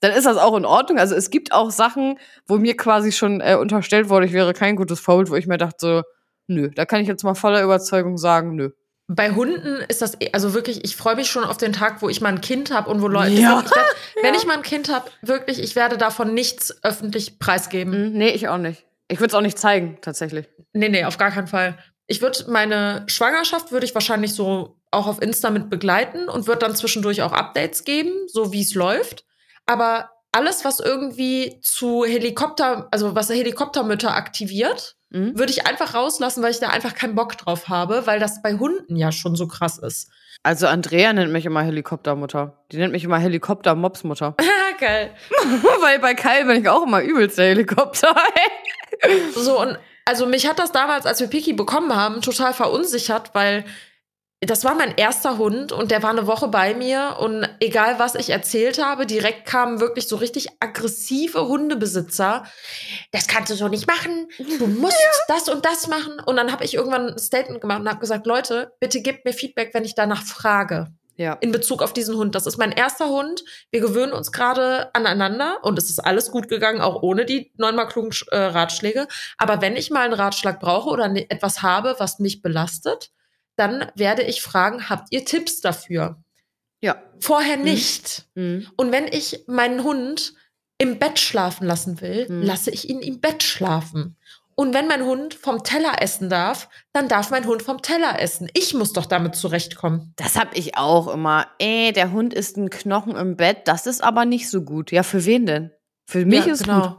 dann ist das auch in Ordnung. Also es gibt auch Sachen, wo mir quasi schon äh, unterstellt wurde, ich wäre kein gutes Vorbild, wo ich mir dachte so, nö, da kann ich jetzt mal voller Überzeugung sagen, nö. Bei Hunden ist das, eh- also wirklich, ich freue mich schon auf den Tag, wo ich mal ein Kind habe und wo Leute, Ja. ich werd, wenn ich mal ein Kind habe, wirklich, ich werde davon nichts öffentlich preisgeben. Hm, nee, ich auch nicht. Ich würde es auch nicht zeigen, tatsächlich. Nee, nee, auf gar keinen Fall. Ich würde meine Schwangerschaft würde ich wahrscheinlich so auch auf Insta mit begleiten und würde dann zwischendurch auch Updates geben, so wie es läuft. Aber alles, was irgendwie zu Helikopter, also was Helikoptermütter aktiviert, Mhm. würde ich einfach rauslassen, weil ich da einfach keinen Bock drauf habe, weil das bei Hunden ja schon so krass ist. Also Andrea nennt mich immer Helikoptermutter. Die nennt mich immer Helikopter-Mopsmutter. Geil. Weil bei Kai bin ich auch immer übelst der Helikopter. So, und also mich hat das damals, als wir Piki bekommen haben, total verunsichert, weil das war mein erster Hund und der war eine Woche bei mir und egal was ich erzählt habe, direkt kamen wirklich so richtig aggressive Hundebesitzer. Das kannst du so nicht machen. Du musst das und das machen. Und dann habe ich irgendwann ein Statement gemacht und habe gesagt, Leute, bitte gebt mir Feedback, wenn ich danach frage ja. in Bezug auf diesen Hund. Das ist mein erster Hund. Wir gewöhnen uns gerade aneinander und es ist alles gut gegangen, auch ohne die neunmal klugen äh, Ratschläge. Aber wenn ich mal einen Ratschlag brauche oder ne- etwas habe, was mich belastet, dann werde ich fragen, habt ihr Tipps dafür? Ja. Vorher nicht. Mhm. Und wenn ich meinen Hund im Bett schlafen lassen will, Mhm. lasse ich ihn im Bett schlafen. Und wenn mein Hund vom Teller essen darf, dann darf mein Hund vom Teller essen. Ich muss doch damit zurechtkommen. Das hab ich auch immer. Ey, der Hund ist ein Knochen im Bett. Das ist aber nicht so gut. Ja, für wen denn? Für mich Ja, ist genau. gut.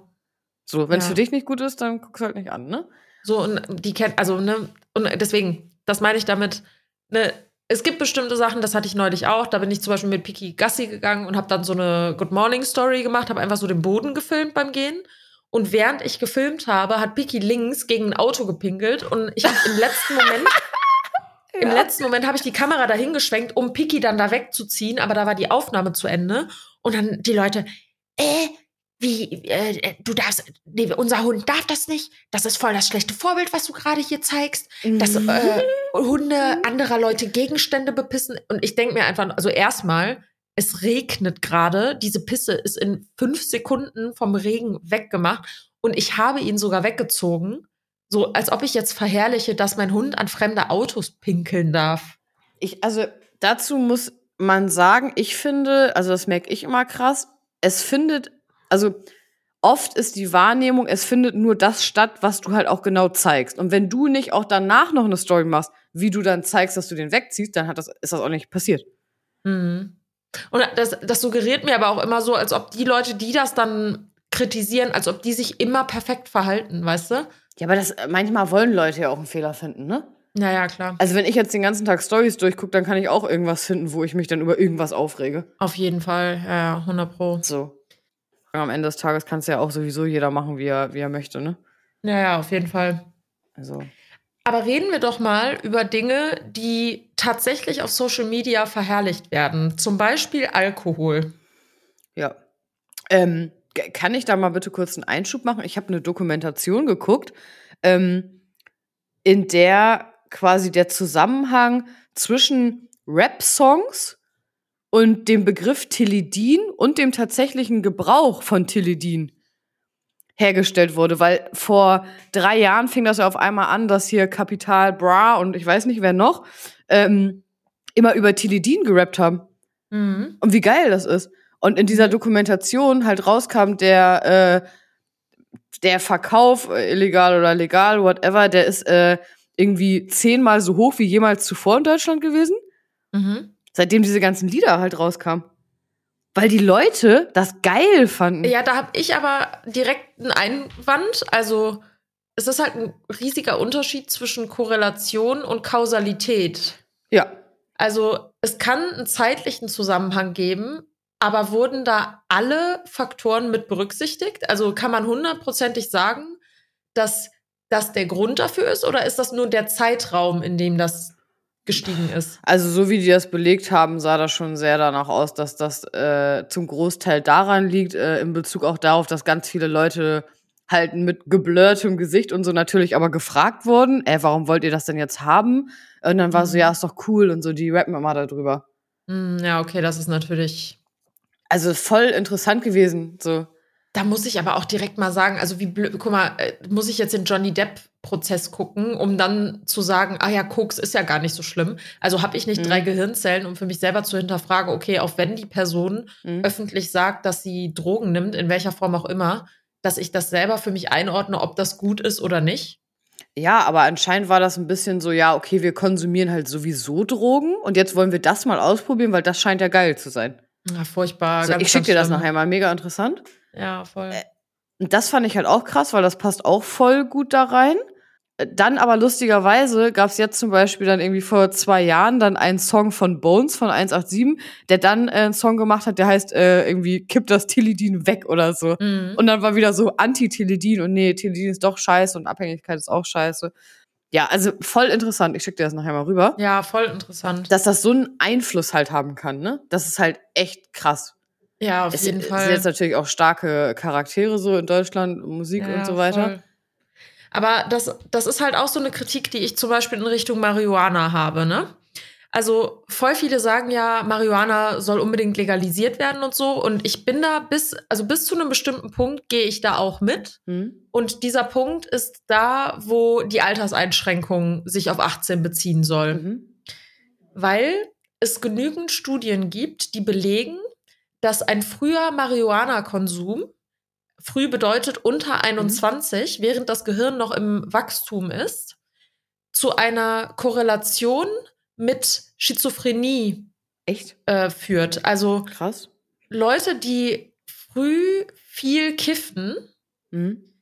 So, wenn es Ja. für dich nicht gut ist, dann guck's halt nicht an, ne? So, und die kennt, also, ne, und deswegen, das meine ich damit, ne, es gibt bestimmte Sachen, das hatte ich neulich auch. Da bin ich zum Beispiel mit Piki Gassi gegangen und habe dann so eine Good Morning Story gemacht, habe einfach so den Boden gefilmt beim Gehen. Und während ich gefilmt habe, hat Piki links gegen ein Auto gepinkelt und ich habe im letzten Moment, im letzten Moment habe ich die Kamera dahin geschwenkt, um Piki dann da wegzuziehen, aber da war die Aufnahme zu Ende und dann die Leute, äh, wie, äh, äh, du darfst, nee, unser Hund darf das nicht. Das ist voll das schlechte Vorbild, was du gerade hier zeigst. Dass Mhm. äh, Hunde anderer Leute Gegenstände bepissen. Und ich denke mir einfach, also erstmal, es regnet gerade. Diese Pisse ist in fünf Sekunden vom Regen weggemacht. Und ich habe ihn sogar weggezogen. So, als ob ich jetzt verherrliche, dass mein Hund an fremde Autos pinkeln darf. Ich, also dazu muss man sagen, ich finde, also das merke ich immer krass, es findet, also oft ist die Wahrnehmung, es findet nur das statt, was du halt auch genau zeigst. Und wenn du nicht auch danach noch eine Story machst, wie du dann zeigst, dass du den wegziehst, dann hat das, ist das auch nicht passiert. Mhm. Und das, das suggeriert mir aber auch immer so, als ob die Leute, die das dann kritisieren, als ob die sich immer perfekt verhalten, weißt du? Ja, aber das, manchmal wollen Leute ja auch einen Fehler finden, ne? Naja, klar. Also wenn ich jetzt den ganzen Tag Stories durchgucke, dann kann ich auch irgendwas finden, wo ich mich dann über irgendwas aufrege. Auf jeden Fall, ja, ja, 100 Pro. So. Am Ende des Tages kann es ja auch sowieso jeder machen, wie er, wie er möchte, ne? Ja, ja, auf jeden Fall. Also. Aber reden wir doch mal über Dinge, die tatsächlich auf Social Media verherrlicht werden. Zum Beispiel Alkohol. Ja. Ähm, kann ich da mal bitte kurz einen Einschub machen? Ich habe eine Dokumentation geguckt, ähm, in der quasi der Zusammenhang zwischen Rap-Songs und dem Begriff Tilidin und dem tatsächlichen Gebrauch von Tilidin hergestellt wurde, weil vor drei Jahren fing das ja auf einmal an, dass hier Kapital Bra und ich weiß nicht wer noch ähm, immer über Tilidin gerappt haben. Mhm. Und wie geil das ist. Und in dieser Dokumentation halt rauskam, der, äh, der Verkauf, äh, illegal oder legal, whatever, der ist äh, irgendwie zehnmal so hoch wie jemals zuvor in Deutschland gewesen, Mhm. Seitdem diese ganzen Lieder halt rauskamen. Weil die Leute das geil fanden. Ja, da habe ich aber direkt einen Einwand. Also, es ist halt ein riesiger Unterschied zwischen Korrelation und Kausalität. ja. Also, es kann einen zeitlichen Zusammenhang geben, aber wurden da alle Faktoren mit berücksichtigt? Also, kann man hundertprozentig sagen, dass das der Grund dafür ist oder ist das nur der Zeitraum, in dem das gestiegen ist? Also so wie die das belegt haben, sah das schon sehr danach aus, dass das äh, zum Großteil daran liegt, äh, in Bezug auch darauf, dass ganz viele Leute halt mit geblurrtem Gesicht und so natürlich aber gefragt wurden, äh, warum wollt ihr das denn jetzt haben? Und dann war so, Mhm. ja, ist doch cool und so, die rappen immer darüber. Hm, ja, okay, das ist natürlich. Also voll interessant gewesen, so. Da muss ich aber auch direkt mal sagen, also wie blöd, guck mal, äh, muss ich jetzt den Johnny Depp Prozess gucken, um dann zu sagen, ah ja, Koks ist ja gar nicht so schlimm. Also habe ich nicht Mhm. drei Gehirnzellen, um für mich selber zu hinterfragen, okay, auch wenn die Person Mhm. öffentlich sagt, dass sie Drogen nimmt, in welcher Form auch immer, dass ich das selber für mich einordne, ob das gut ist oder nicht. Ja, aber anscheinend war das ein bisschen so, ja, okay, wir konsumieren halt sowieso Drogen und jetzt wollen wir das mal ausprobieren, weil das scheint ja geil zu sein. Ja, furchtbar. Also, ganz, ich schicke dir das nachher mal, mega interessant. Ja, voll. Und das fand ich halt auch krass, weil das passt auch voll gut da rein. Dann aber lustigerweise gab es jetzt zum Beispiel dann irgendwie vor zwei Jahren dann einen Song von Bones von 187, der dann äh, einen Song gemacht hat, der heißt äh, irgendwie Kipp das Tilidin weg oder so. Mhm. Und dann war wieder so Anti-Tilidin und nee, Tilidin ist doch scheiße und Abhängigkeit ist auch scheiße. Ja, also voll interessant. Ich schicke dir das nachher mal rüber. Ja, voll interessant. Dass das so einen Einfluss halt haben kann, ne? Das ist halt echt krass. ja, auf Es jeden sind Fall. jetzt natürlich auch starke Charaktere so in Deutschland, Musik Ja, und so weiter. voll. Aber das, das ist halt auch so eine Kritik, die ich zum Beispiel in Richtung Marihuana habe, ne? Also voll viele sagen ja, Marihuana soll unbedingt legalisiert werden und so. Und ich bin da bis, also bis zu einem bestimmten Punkt gehe ich da auch mit. Hm? Und dieser Punkt ist da, wo die Alterseinschränkung sich auf 18 beziehen soll. Mhm. Weil es genügend Studien gibt, die belegen, dass ein früher Marihuana-Konsum, früh bedeutet unter 21, während das Gehirn noch im Wachstum ist, zu einer Korrelation mit Schizophrenie Echt? äh, führt. Also Krass. Leute, die früh viel kiffen, Mhm.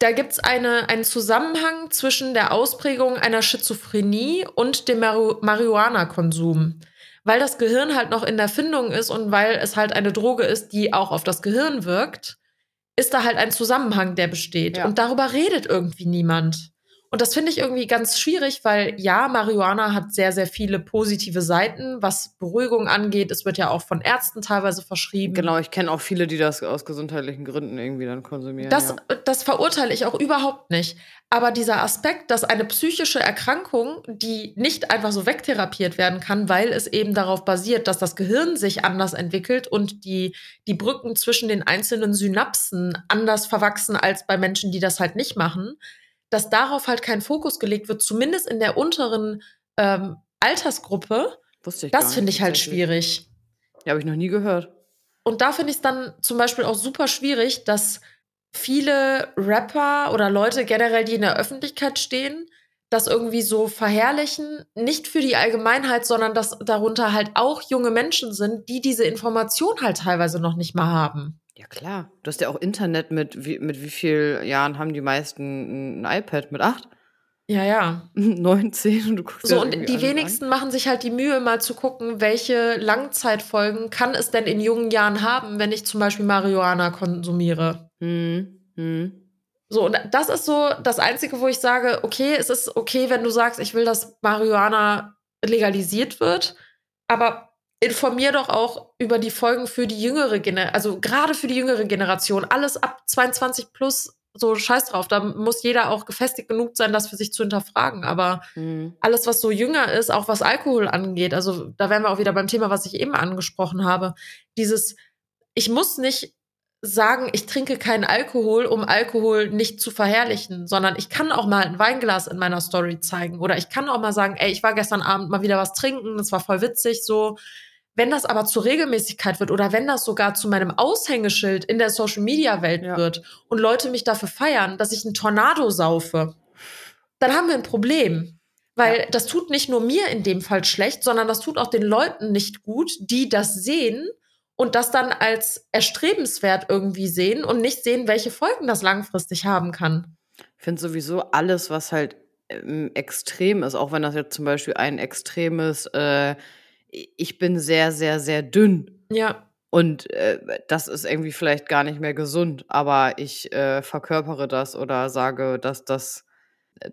da gibt es eine, einen Zusammenhang zwischen der Ausprägung einer Schizophrenie und dem Maru Marihuana-Konsum. Weil das Gehirn halt noch in der Findung ist und weil es halt eine Droge ist, die auch auf das Gehirn wirkt, ist da halt ein Zusammenhang, der besteht. Ja. Und darüber redet irgendwie niemand. Und das finde ich irgendwie ganz schwierig, weil ja, Marihuana hat sehr, sehr viele positive Seiten, was Beruhigung angeht. Es wird ja auch von Ärzten teilweise verschrieben. Genau, ich kenne auch viele, die das aus gesundheitlichen Gründen irgendwie dann konsumieren. Das, ja. das verurteile ich auch überhaupt nicht. Aber dieser Aspekt, dass eine psychische Erkrankung, die nicht einfach so wegtherapiert werden kann, weil es eben darauf basiert, dass das Gehirn sich anders entwickelt und die, die Brücken zwischen den einzelnen Synapsen anders verwachsen als bei Menschen, die das halt nicht machen, dass darauf halt kein Fokus gelegt wird, zumindest in der unteren ähm, Altersgruppe, Wusste ich das finde ich halt schwierig. Ja, habe ich noch nie gehört. Und da finde ich es dann zum Beispiel auch super schwierig, dass viele Rapper oder Leute generell, die in der Öffentlichkeit stehen, das irgendwie so verherrlichen, nicht für die Allgemeinheit, sondern dass darunter halt auch junge Menschen sind, die diese Information halt teilweise noch nicht mal haben. Ja, klar. Du hast ja auch Internet mit wie, mit wie vielen Jahren haben die meisten ein iPad? Mit acht? Ja, ja. Neun, zehn und du guckst So, und die wenigsten machen sich halt die Mühe, mal zu gucken, welche Langzeitfolgen kann es denn in jungen Jahren haben, wenn ich zum Beispiel Marihuana konsumiere. An. Hm, hm. So, und das ist so das Einzige, wo ich sage, okay, es ist okay, wenn du sagst, ich will, dass Marihuana legalisiert wird, aber informier doch auch über die Folgen für die jüngere Generation, also gerade für die jüngere Generation, alles ab 22 plus, so scheiß drauf, da muss jeder auch gefestigt genug sein, das für sich zu hinterfragen, aber Hm. alles, was so jünger ist, auch was Alkohol angeht, also da wären wir auch wieder beim Thema, was ich eben angesprochen habe, dieses, ich muss nicht sagen, ich trinke keinen Alkohol, um Alkohol nicht zu verherrlichen, sondern ich kann auch mal ein Weinglas in meiner Story zeigen. Oder ich kann auch mal sagen, ey, ich war gestern Abend mal wieder was trinken, das war voll witzig, so. Wenn das aber zur Regelmäßigkeit wird oder wenn das sogar zu meinem Aushängeschild in der Social Media Welt Ja. wird und Leute mich dafür feiern, dass ich einen Tornado saufe, dann haben wir ein Problem. Weil Ja. das tut nicht nur mir in dem Fall schlecht, sondern das tut auch den Leuten nicht gut, die das sehen und das dann als erstrebenswert irgendwie sehen und nicht sehen, welche Folgen das langfristig haben kann. Ich finde sowieso alles, was halt ähm, extrem ist, auch wenn das jetzt zum Beispiel ein extremes, äh, ich bin sehr, sehr, sehr dünn. Ja, und äh, das ist irgendwie vielleicht gar nicht mehr gesund, aber ich äh, verkörpere das oder sage, dass das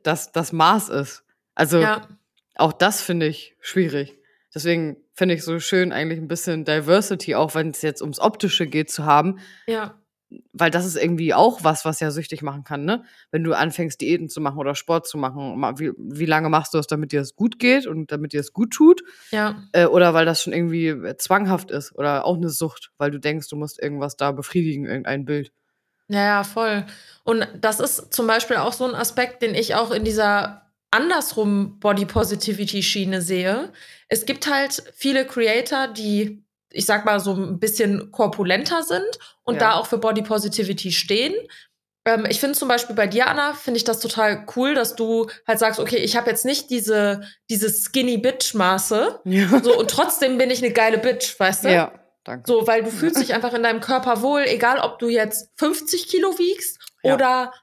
dass das Maß ist. Also ja, auch das finde ich schwierig. Deswegen finde ich so schön, eigentlich ein bisschen Diversity, auch wenn es jetzt ums Optische geht, zu haben, ja, weil das ist irgendwie auch was, was ja süchtig machen kann, ne? Wenn du anfängst, Diäten zu machen oder Sport zu machen, ma- wie, wie lange machst du das, damit dir es gut geht und damit dir es gut tut? ja, Äh, oder weil das schon irgendwie zwanghaft ist oder auch eine Sucht, weil du denkst, du musst irgendwas da befriedigen, irgendein Bild. Ja, ja, voll. Und das ist zum Beispiel auch so ein Aspekt, den ich auch in dieser andersrum Body Positivity Schiene sehe. Es gibt halt viele Creator, die, ich sag mal, so ein bisschen korpulenter sind und ja. da auch für Body Positivity stehen. Ähm, ich finde zum Beispiel bei dir, Anna, finde ich das total cool, dass du halt sagst, okay, ich habe jetzt nicht diese, diese Skinny Bitch-Maße. Ja. So, und trotzdem bin ich eine geile Bitch, weißt du? Ja. Danke. So, weil du fühlst dich einfach in deinem Körper wohl, egal ob du jetzt 50 Kilo wiegst ja. oder,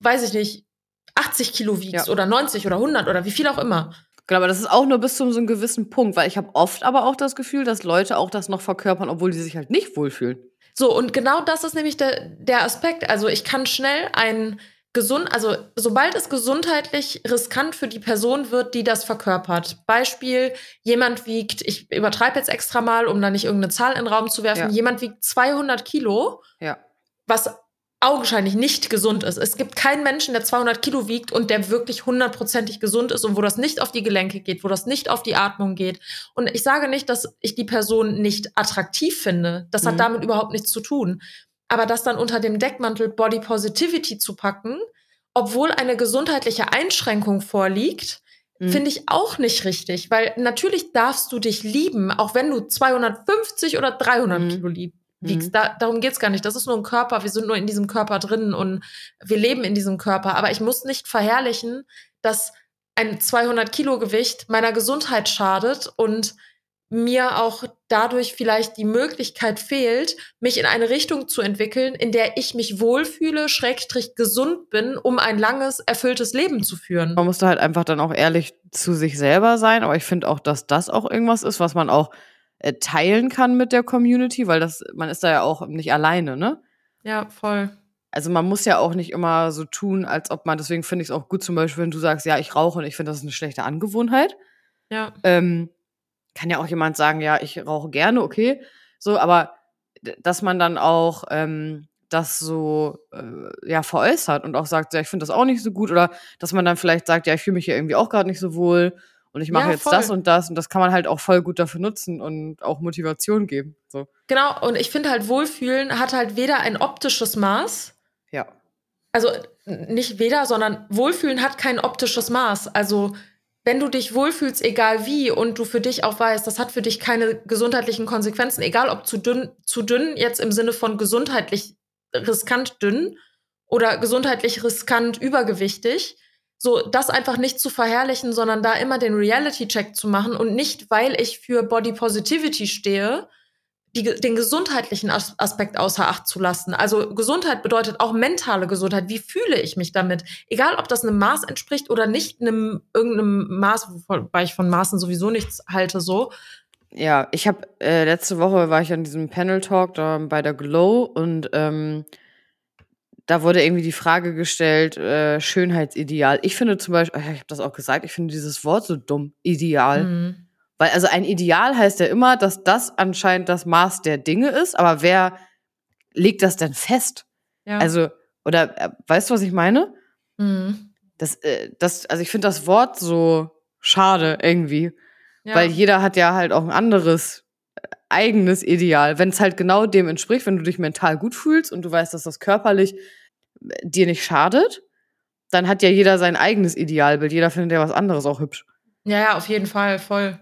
weiß ich nicht, 80 Kilo wiegst oder 90 oder 100 oder wie viel auch immer. Genau, aber das ist auch nur bis zu so einem gewissen Punkt, weil ich habe oft aber auch das Gefühl, dass Leute auch das noch verkörpern, obwohl sie sich halt nicht wohlfühlen. So, und genau das ist nämlich der, der Aspekt. Also ich kann schnell ein gesund, also sobald es gesundheitlich riskant für die Person wird, die das verkörpert. Beispiel, jemand wiegt, ich übertreibe jetzt extra mal, um da nicht irgendeine Zahl in den Raum zu werfen, ja. jemand wiegt 200 Kilo, ja. was augenscheinlich nicht gesund ist. Es gibt keinen Menschen, der 200 Kilo wiegt und der wirklich hundertprozentig gesund ist und wo das nicht auf die Gelenke geht, wo das nicht auf die Atmung geht. Und ich sage nicht, dass ich die Person nicht attraktiv finde. Das mhm. hat damit überhaupt nichts zu tun. Aber das dann unter dem Deckmantel Body Positivity zu packen, obwohl eine gesundheitliche Einschränkung vorliegt, mhm. finde ich auch nicht richtig. Weil natürlich darfst du dich lieben, auch wenn du 250 oder 300 mhm. Kilo liebst wiegst. Mhm. Da, darum geht's gar nicht. Das ist nur ein Körper. Wir sind nur in diesem Körper drin und wir leben in diesem Körper. Aber ich muss nicht verherrlichen, dass ein 200 Kilo Gewicht meiner Gesundheit schadet und mir auch dadurch vielleicht die Möglichkeit fehlt, mich in eine Richtung zu entwickeln, in der ich mich wohlfühle, schrägstrich gesund bin, um ein langes, erfülltes Leben zu führen. Man muss da halt einfach dann auch ehrlich zu sich selber sein, aber ich finde auch, dass das auch irgendwas ist, was man auch äh, teilen kann mit der Community, weil das, man ist da ja auch nicht alleine, ne? Ja, voll. Also man muss ja auch nicht immer so tun, als ob man, deswegen finde ich es auch gut, zum Beispiel, wenn du sagst, ja, ich rauche und ich finde, das ist eine schlechte Angewohnheit. Ja. Ähm, kann ja auch jemand sagen, ja, ich rauche gerne, okay. So, aber dass man dann auch ähm, das so äh, ja veräußert und auch sagt, ja, ich finde das auch nicht so gut oder dass man dann vielleicht sagt, ja, ich fühle mich hier irgendwie auch gerade nicht so wohl und ich mache ja, jetzt voll. das und das und das kann man halt auch voll gut dafür nutzen und auch Motivation geben. So. Genau, und ich finde halt, Wohlfühlen hat halt weder ein optisches Maß. Ja. Also nicht weder, sondern Wohlfühlen hat kein optisches Maß. Also wenn du dich wohlfühlst, egal wie, und du für dich auch weißt, das hat für dich keine gesundheitlichen Konsequenzen, egal ob zu dünn, zu dünn jetzt im Sinne von gesundheitlich riskant dünn oder gesundheitlich riskant übergewichtig, so das einfach nicht zu verherrlichen, sondern da immer den Reality-Check zu machen und nicht, weil ich für Body Positivity stehe, die, den gesundheitlichen Aspekt außer Acht zu lassen. Also Gesundheit bedeutet auch mentale Gesundheit. Wie fühle ich mich damit? Egal, ob das einem Maß entspricht oder nicht einem irgendeinem Maß, wobei ich von Maßen sowieso nichts halte, so. Ja, ich habe äh, letzte Woche war ich an diesem Panel Talk da bei der Glow und ähm, da wurde irgendwie die Frage gestellt, äh, Schönheitsideal. Ich finde zum Beispiel, ich habe das auch gesagt, ich finde dieses Wort so dumm, Ideal. Mhm. Weil also ein Ideal heißt ja immer, dass das anscheinend das Maß der Dinge ist, aber wer legt das denn fest? Ja. Also, oder äh, weißt du, was ich meine? Mhm. Das, äh, das, also ich finde das Wort so schade irgendwie. Ja. Weil jeder hat ja halt auch ein anderes eigenes Ideal. Wenn es halt genau dem entspricht, wenn du dich mental gut fühlst und du weißt, dass das körperlich äh, dir nicht schadet, dann hat ja jeder sein eigenes Idealbild. Jeder findet ja was anderes auch hübsch. Ja, ja, auf jeden Fall, voll.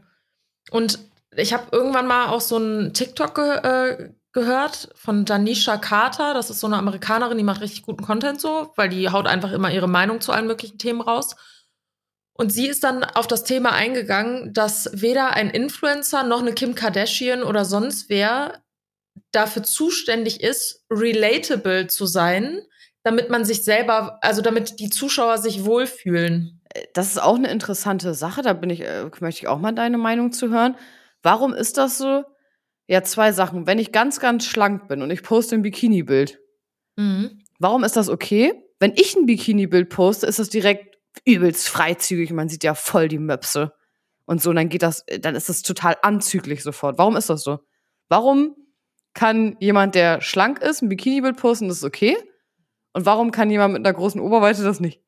Und ich habe irgendwann mal auch so einen TikTok ge äh, gehört von Janisha Carter. Das ist so eine Amerikanerin, die macht richtig guten Content so, weil die haut einfach immer ihre Meinung zu allen möglichen Themen raus. Und sie ist dann auf das Thema eingegangen, dass weder ein Influencer noch eine Kim Kardashian oder sonst wer dafür zuständig ist, relatable zu sein, damit man sich selber, also damit die Zuschauer sich wohlfühlen. Das ist auch eine interessante Sache, da bin ich, äh, möchte ich auch mal deine Meinung zu hören. Warum ist das so? Ja, zwei Sachen. Wenn ich ganz, ganz schlank bin und ich poste ein Bikini-Bild, mhm. warum ist das okay? Wenn ich ein Bikini-Bild poste, ist das direkt übelst freizügig. Man sieht ja voll die Möpse und so. Und dann geht das, dann ist das total anzüglich sofort. Warum ist das so? Warum kann jemand, der schlank ist, ein Bikini-Bild posten, das ist okay? Und warum kann jemand mit einer großen Oberweite das nicht?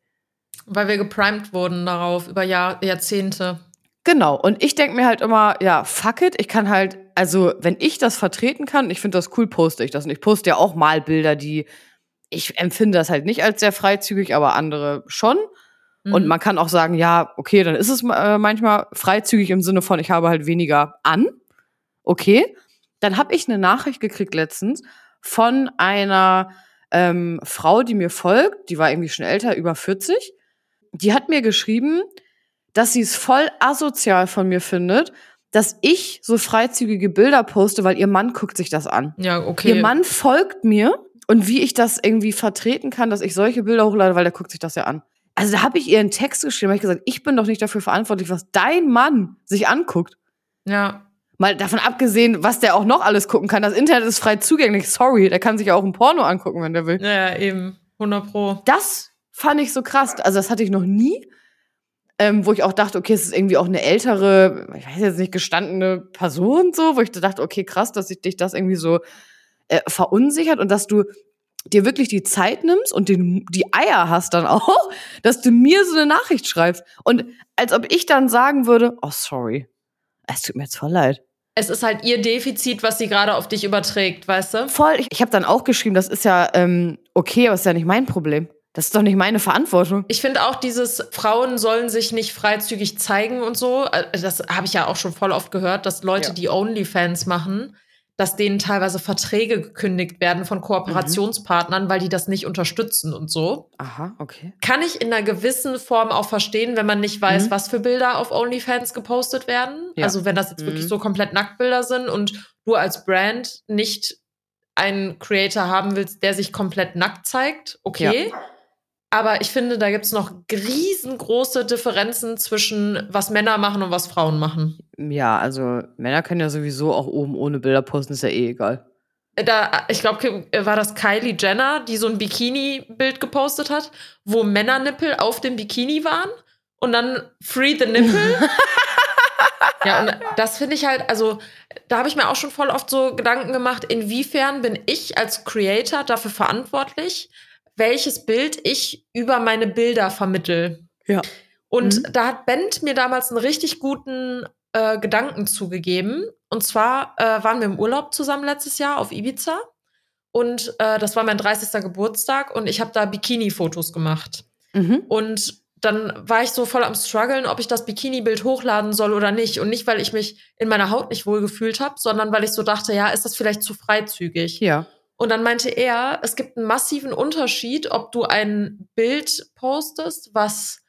Weil wir geprimed wurden darauf über Jahr, Jahrzehnte. Genau. Und ich denke mir halt immer, ja, fuck it. Ich kann halt, also, wenn ich das vertreten kann, ich finde das cool, poste ich das. Und ich poste ja auch mal Bilder, die ich empfinde das halt nicht als sehr freizügig, aber andere schon. Und Mhm. man kann auch sagen, ja, okay, dann ist es äh, manchmal freizügig im Sinne von, ich habe halt weniger an. Okay. Dann habe ich eine Nachricht gekriegt letztens von einer ähm, Frau, die mir folgt, die war irgendwie schon älter, über 40. Die hat mir geschrieben, dass sie es voll asozial von mir findet, dass ich so freizügige Bilder poste, weil ihr Mann guckt sich das an. Ja, okay. Ihr Mann folgt mir und wie ich das irgendwie vertreten kann, dass ich solche Bilder hochlade, weil der guckt sich das ja an. Also da habe ich ihr einen Text geschrieben, habe ich gesagt, ich bin doch nicht dafür verantwortlich, was dein Mann sich anguckt. ja. Mal davon abgesehen, was der auch noch alles gucken kann. Das Internet ist frei zugänglich. Sorry, der kann sich ja auch ein Porno angucken, wenn der will. Ja, ja, eben. 100 Pro. Das fand ich so krass. Also das hatte ich noch nie. Ähm, wo ich auch dachte, okay, es ist irgendwie auch eine ältere, ich weiß jetzt nicht, gestandene Person so, wo ich dachte, okay, krass, dass sich dich das irgendwie so äh, verunsichert und dass du dir wirklich die Zeit nimmst und den, die Eier hast dann auch, dass du mir so eine Nachricht schreibst. Und als ob ich dann sagen würde, oh, sorry, es tut mir jetzt voll leid. Es ist halt ihr Defizit, was sie gerade auf dich überträgt, weißt du? Voll, ich, ich habe dann auch geschrieben, das ist ja ähm, okay, aber ist ja nicht mein Problem. Das ist doch nicht meine Verantwortung. Ich finde auch dieses Frauen sollen sich nicht freizügig zeigen und so. äh, Das habe ich ja auch schon voll oft gehört, dass Leute, Ja. die OnlyFans machen, dass denen teilweise Verträge gekündigt werden von Kooperationspartnern, weil die das nicht unterstützen und so. Aha, okay. Kann ich in einer gewissen Form auch verstehen, wenn man nicht weiß, Mhm. was für Bilder auf OnlyFans gepostet werden. Ja. Also wenn das jetzt Mhm. wirklich so komplett Nacktbilder sind und du als Brand nicht einen Creator haben willst, der sich komplett nackt zeigt, okay. Aber ich finde, da gibt's noch riesengroße Differenzen zwischen was Männer machen und was Frauen machen. Ja, also Männer können ja sowieso auch oben ohne Bilder posten, ist ja eh egal. Da, ich glaube, war das Kylie Jenner, die so ein Bikini-Bild gepostet hat, wo Männernippel auf dem Bikini waren und dann Free the Nipple. ja, und das finde ich halt, also da habe ich mir auch schon voll oft so Gedanken gemacht, inwiefern bin ich als Creator dafür verantwortlich, welches Bild ich über meine Bilder vermittel. Ja. Und Mhm. da hat Bent mir damals einen richtig guten äh, Gedanken zugegeben. Und zwar äh, waren wir im Urlaub zusammen letztes Jahr auf Ibiza. Und äh, das war mein 30. Geburtstag und ich habe da Bikini-Fotos gemacht. Mhm. Und dann war ich so voll am struggeln, ob ich das Bikini-Bild hochladen soll oder nicht. Und nicht, weil ich mich in meiner Haut nicht wohl gefühlt habe, sondern weil ich so dachte, ja, ist das vielleicht zu freizügig? Ja. Und dann meinte er, es gibt einen massiven Unterschied, ob du ein Bild postest, was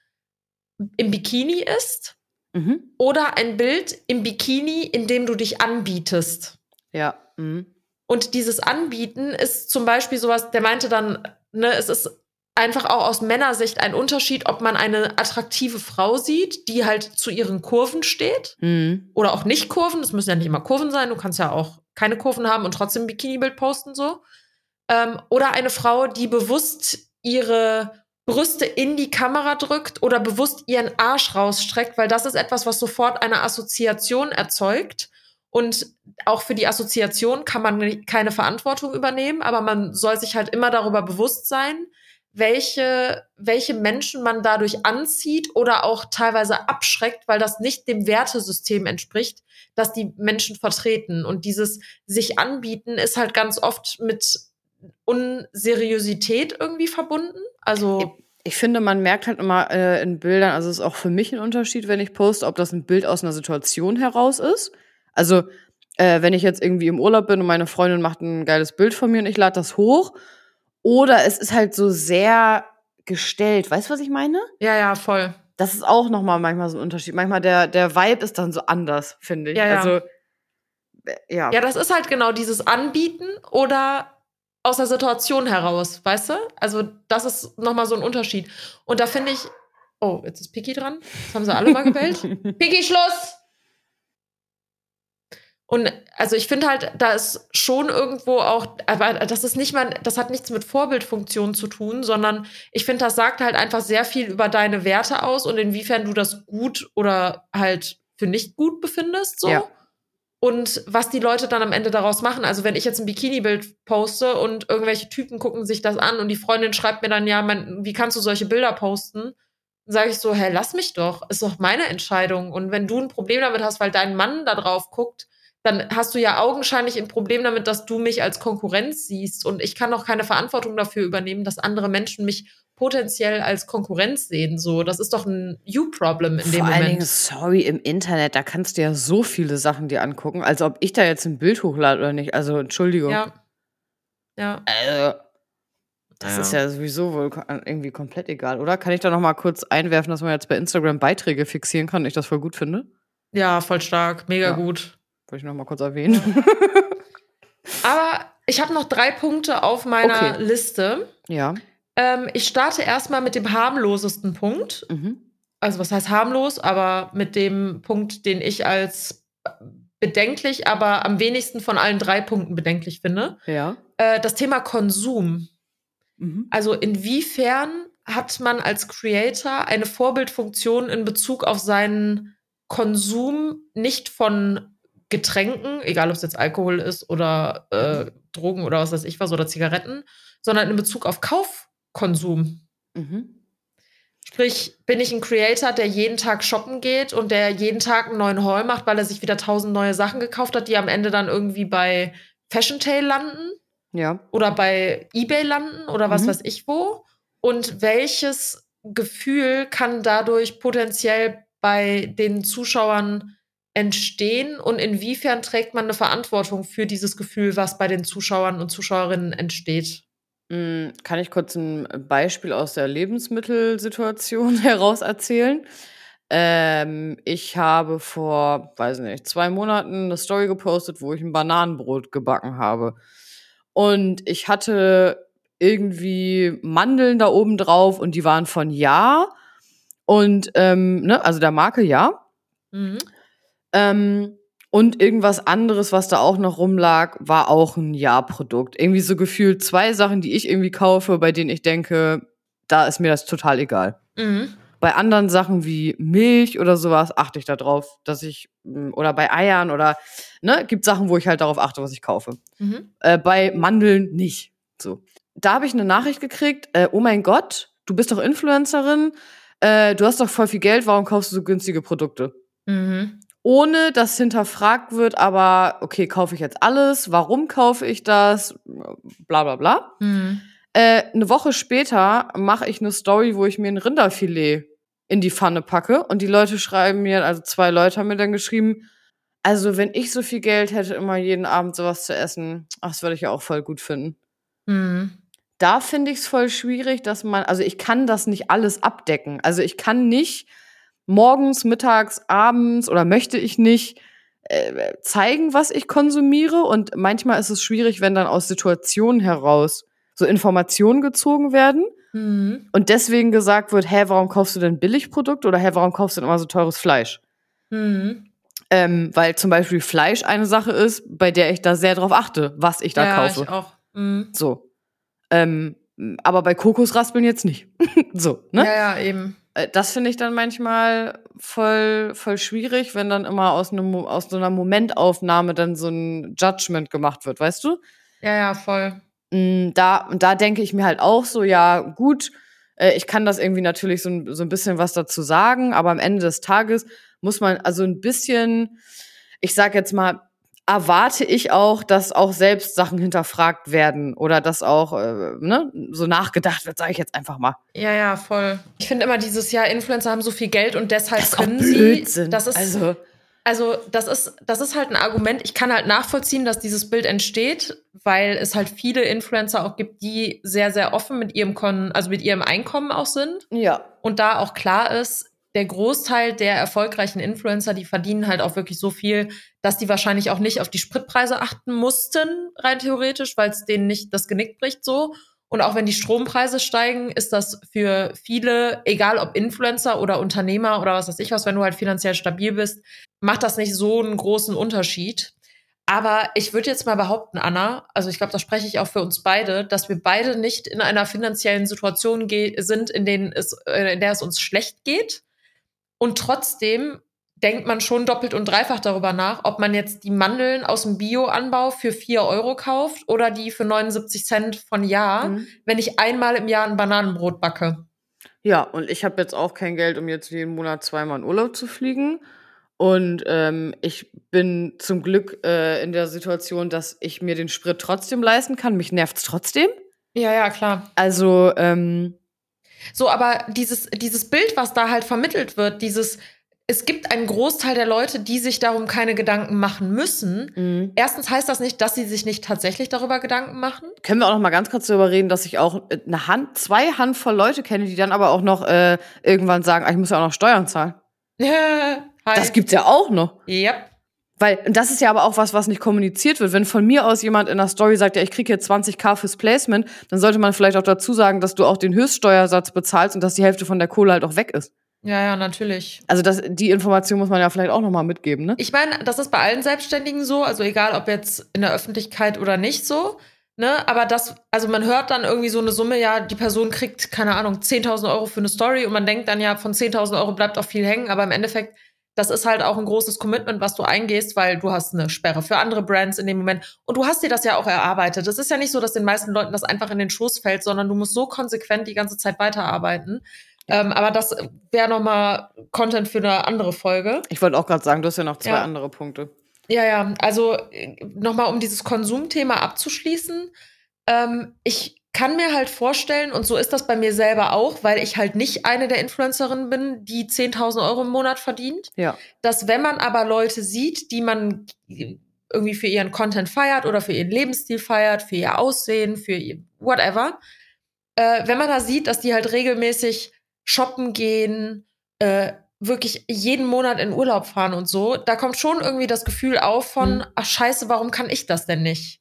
im Bikini ist, Mhm. oder ein Bild im Bikini, in dem du dich anbietest. Ja. Mhm. Und dieses Anbieten ist zum Beispiel sowas, der meinte dann, ne, es ist einfach auch aus Männersicht ein Unterschied, ob man eine attraktive Frau sieht, die halt zu ihren Kurven steht Mhm. oder auch nicht Kurven. Das müssen ja nicht immer Kurven sein. Du kannst ja auch keine Kurven haben und trotzdem Bikini-Bild posten so. Ähm, oder eine Frau, die bewusst ihre Brüste in die Kamera drückt oder bewusst ihren Arsch rausstreckt, weil das ist etwas, was sofort eine Assoziation erzeugt. Und auch für die Assoziation kann man keine Verantwortung übernehmen, aber man soll sich halt immer darüber bewusst sein, welche, welche Menschen man dadurch anzieht oder auch teilweise abschreckt, weil das nicht dem Wertesystem entspricht, das die Menschen vertreten. Und dieses sich anbieten ist halt ganz oft mit Unseriosität irgendwie verbunden. Also, Ich finde, man merkt halt immer äh, in Bildern, also es ist auch für mich ein Unterschied, wenn ich poste, ob das ein Bild aus einer Situation heraus ist. Also, äh, wenn ich jetzt irgendwie im Urlaub bin und meine Freundin macht ein geiles Bild von mir und ich lade das hoch. Oder es ist halt so sehr gestellt. Weißt du, was ich meine? ja, ja, voll. Das ist auch nochmal manchmal so ein Unterschied. Manchmal der, der Vibe ist dann so anders, finde ich. Ja, ja. Also, äh, ja. Ja, das ist halt genau dieses Anbieten oder aus der Situation heraus, weißt du? Also, das ist nochmal so ein Unterschied. Und da finde ich, oh, jetzt ist Piki dran. Das haben sie alle mal gewählt. Piki, Schluss! Und also ich finde halt, da ist schon irgendwo auch, aber das ist nicht mal, das hat nichts mit Vorbildfunktion zu tun, sondern ich finde, das sagt halt einfach sehr viel über deine Werte aus und inwiefern du das gut oder halt für nicht gut befindest, so. Ja. Und was die Leute dann am Ende daraus machen. Also wenn ich jetzt ein Bikini-Bild poste und irgendwelche Typen gucken sich das an und die Freundin schreibt mir dann, ja, mein, wie kannst du solche Bilder posten? Dann sage ich so, hä, lass mich doch. Ist doch meine Entscheidung. Und wenn du ein Problem damit hast, weil dein Mann da drauf guckt, dann hast du ja augenscheinlich ein Problem damit, dass du mich als Konkurrenz siehst. Und ich kann auch keine Verantwortung dafür übernehmen, dass andere Menschen mich potenziell als Konkurrenz sehen. So, das ist doch ein You-Problem in Vor dem allen Moment. Dingen, sorry, im Internet, da kannst du ja so viele Sachen dir angucken, als ob ich da jetzt ein Bild hochlade oder nicht. Also, Entschuldigung. ja. Ja. Also, das Ja. ist ja sowieso wohl ko- irgendwie komplett egal, oder? Kann ich da noch mal kurz einwerfen, dass man jetzt bei Instagram Beiträge fixieren kann und ich das voll gut finde? Ja, voll stark. Mega Ja. gut. Wollte ich noch mal kurz erwähnen. Aber ich habe noch drei Punkte auf meiner Okay. Liste. ja. Ähm, ich starte erstmal mit dem harmlosesten Punkt. Mhm. Also, was heißt harmlos? Aber mit dem Punkt, den ich als bedenklich, aber am wenigsten von allen drei Punkten bedenklich finde. Ja. Äh, das Thema Konsum. Mhm. Also, inwiefern hat man als Creator eine Vorbildfunktion in Bezug auf seinen Konsum nicht von Getränken, egal ob es jetzt Alkohol ist oder äh, Drogen oder was weiß ich was oder Zigaretten, sondern in Bezug auf Kaufkonsum. Mhm. Sprich, bin ich ein Creator, der jeden Tag shoppen geht und der jeden Tag einen neuen Haul macht, weil er sich wieder tausend neue Sachen gekauft hat, die am Ende dann irgendwie bei Fashion Tail landen Ja. oder bei eBay landen oder was Mhm. weiß ich wo? Und welches Gefühl kann dadurch potenziell bei den Zuschauern entstehen und inwiefern trägt man eine Verantwortung für dieses Gefühl, was bei den Zuschauern und Zuschauerinnen entsteht? Mm, Kann ich kurz ein Beispiel aus der Lebensmittelsituation heraus erzählen? Ähm, ich habe vor, weiß nicht, zwei Monaten eine Story gepostet, wo ich ein Bananenbrot gebacken habe. Und ich hatte irgendwie Mandeln da oben drauf und die waren von Ja. Und, ähm, ne, also der Marke Ja. Mhm. Ähm, und irgendwas anderes, was da auch noch rumlag, war auch ein Ja-Produkt. Irgendwie so gefühlt zwei Sachen, die ich irgendwie kaufe, bei denen ich denke, da ist mir das total egal. Mhm. Bei anderen Sachen wie Milch oder sowas achte ich darauf, dass ich, mm, oder bei Eiern oder, ne, gibt Sachen, wo ich halt darauf achte, was ich kaufe. Mhm. Äh, bei Mandeln nicht. So. Da habe ich eine Nachricht gekriegt, äh, oh mein Gott, du bist doch Influencerin, äh, du hast doch voll viel Geld, warum kaufst du so günstige Produkte? Mhm. Ohne dass hinterfragt wird, aber okay, kaufe ich jetzt alles? Warum kaufe ich das? Bla bla bla. Mhm. Äh, eine Woche später mache ich eine Story, wo ich mir ein Rinderfilet in die Pfanne packe und die Leute schreiben mir, also zwei Leute haben mir dann geschrieben, also wenn ich so viel Geld hätte, immer jeden Abend sowas zu essen, ach, das würde ich ja auch voll gut finden. Mhm. Da finde ich es voll schwierig, dass man, also ich kann das nicht alles abdecken. Also ich kann nicht morgens, mittags, abends oder möchte ich nicht äh, zeigen, was ich konsumiere. Und manchmal ist es schwierig, wenn dann aus Situationen heraus so Informationen gezogen werden Mhm. und deswegen gesagt wird, hä, warum kaufst du denn Billigprodukt oder hä, warum kaufst du denn immer so teures Fleisch? Mhm. Ähm, weil zum Beispiel Fleisch eine Sache ist, bei der ich da sehr drauf achte, was ich da ja, kaufe. ich auch. Mhm. So. Ähm, aber bei Kokosraspeln jetzt nicht. so, ne? Ja, ja, eben. Äh, Das finde ich dann manchmal voll, voll schwierig, wenn dann immer aus, einem, aus so einer Momentaufnahme dann so ein Judgment gemacht wird, weißt du? Ja, ja, voll. Da, und da denke ich mir halt auch so, ja, gut, äh, ich kann das irgendwie natürlich so ein, so ein bisschen was dazu sagen, aber am Ende des Tages muss man also ein bisschen, ich sag jetzt mal, erwarte ich auch, dass auch selbst Sachen hinterfragt werden oder dass auch äh, ne, so nachgedacht wird, sage ich jetzt einfach mal. Ja, ja, voll. Ich finde immer dieses Jahr, Influencer haben so viel Geld und deshalb Das können sie. Das ist, also, also, das ist, das ist halt ein Argument. Ich kann halt nachvollziehen, dass dieses Bild entsteht, weil es halt viele Influencer auch gibt, die sehr, sehr offen mit ihrem Kon also mit ihrem Einkommen auch sind. ja. Und da auch klar ist, der Großteil der erfolgreichen Influencer, die verdienen halt auch wirklich so viel, dass die wahrscheinlich auch nicht auf die Spritpreise achten mussten, rein theoretisch, weil es denen nicht das Genick bricht so. Und auch wenn die Strompreise steigen, ist das für viele, egal ob Influencer oder Unternehmer oder was weiß ich was, wenn du halt finanziell stabil bist, macht das nicht so einen großen Unterschied. Aber ich würde jetzt mal behaupten, Anna, also ich glaube, da spreche ich auch für uns beide, dass wir beide nicht in einer finanziellen Situation sind, in, denen es, äh, in der es uns schlecht geht. Und trotzdem denkt man schon doppelt und dreifach darüber nach, ob man jetzt die Mandeln aus dem Bio-Anbau für 4 Euro kauft oder die für 79 Cent von Jahr, Mhm. wenn ich einmal im Jahr ein Bananenbrot backe. Ja, und ich habe jetzt auch kein Geld, um jetzt jeden Monat zweimal in Urlaub zu fliegen. Und ähm, ich bin zum Glück äh, in der Situation, dass ich mir den Sprit trotzdem leisten kann. Mich nervt's trotzdem. Ja, ja, klar. Also, ähm, So, aber dieses, dieses Bild, was da halt vermittelt wird, dieses, es gibt einen Großteil der Leute, die sich darum keine Gedanken machen müssen. mh. Erstens heißt das nicht, dass sie sich nicht tatsächlich darüber Gedanken machen. können wir auch noch mal ganz kurz darüber reden, dass ich auch äh, eine Hand, zwei Handvoll Leute kenne, die dann aber auch noch äh, irgendwann sagen, ah, ich muss ja auch noch Steuern zahlen. Hi. Das gibt's ja auch noch. Yep. Weil, das ist ja aber auch was, was nicht kommuniziert wird. Wenn von mir aus jemand in der Story sagt, ja, ich kriege jetzt 20k fürs Placement, dann sollte man vielleicht auch dazu sagen, dass du auch den Höchststeuersatz bezahlst und dass die Hälfte von der Kohle halt auch weg ist. Ja, ja, natürlich. Also das, die Information muss man ja vielleicht auch noch mal mitgeben, ne? Ich meine, das ist bei allen Selbstständigen so, also egal ob jetzt in der Öffentlichkeit oder nicht so. Ne, aber das, also man hört dann irgendwie so eine Summe, ja, die Person kriegt, keine Ahnung, 10.000 Euro für eine Story und man denkt dann ja, von 10.000 Euro bleibt auch viel hängen, aber im Endeffekt, das ist halt auch ein großes Commitment, was du eingehst, weil du hast eine Sperre für andere Brands in dem Moment und du hast dir das ja auch erarbeitet. Es ist ja nicht so, dass den meisten Leuten das einfach in den Schoß fällt, sondern du musst so konsequent die ganze Zeit weiterarbeiten. Ähm, aber das wäre nochmal Content für eine andere Folge. Ich wollte auch gerade sagen, du hast ja noch zwei Ja. andere Punkte. Ja, ja, also nochmal, um dieses Konsumthema abzuschließen. Ähm, ich kann mir halt vorstellen, und so ist das bei mir selber auch, weil ich halt nicht eine der Influencerinnen bin, die 10.000 Euro im Monat verdient, Ja. dass wenn man aber Leute sieht, die man irgendwie für ihren Content feiert oder für ihren Lebensstil feiert, für ihr Aussehen, für ihr whatever, äh, wenn man da sieht, dass die halt regelmäßig shoppen gehen, äh, wirklich jeden Monat in Urlaub fahren und so, da kommt schon irgendwie das Gefühl auf von, Mhm. ach scheiße, warum kann ich das denn nicht?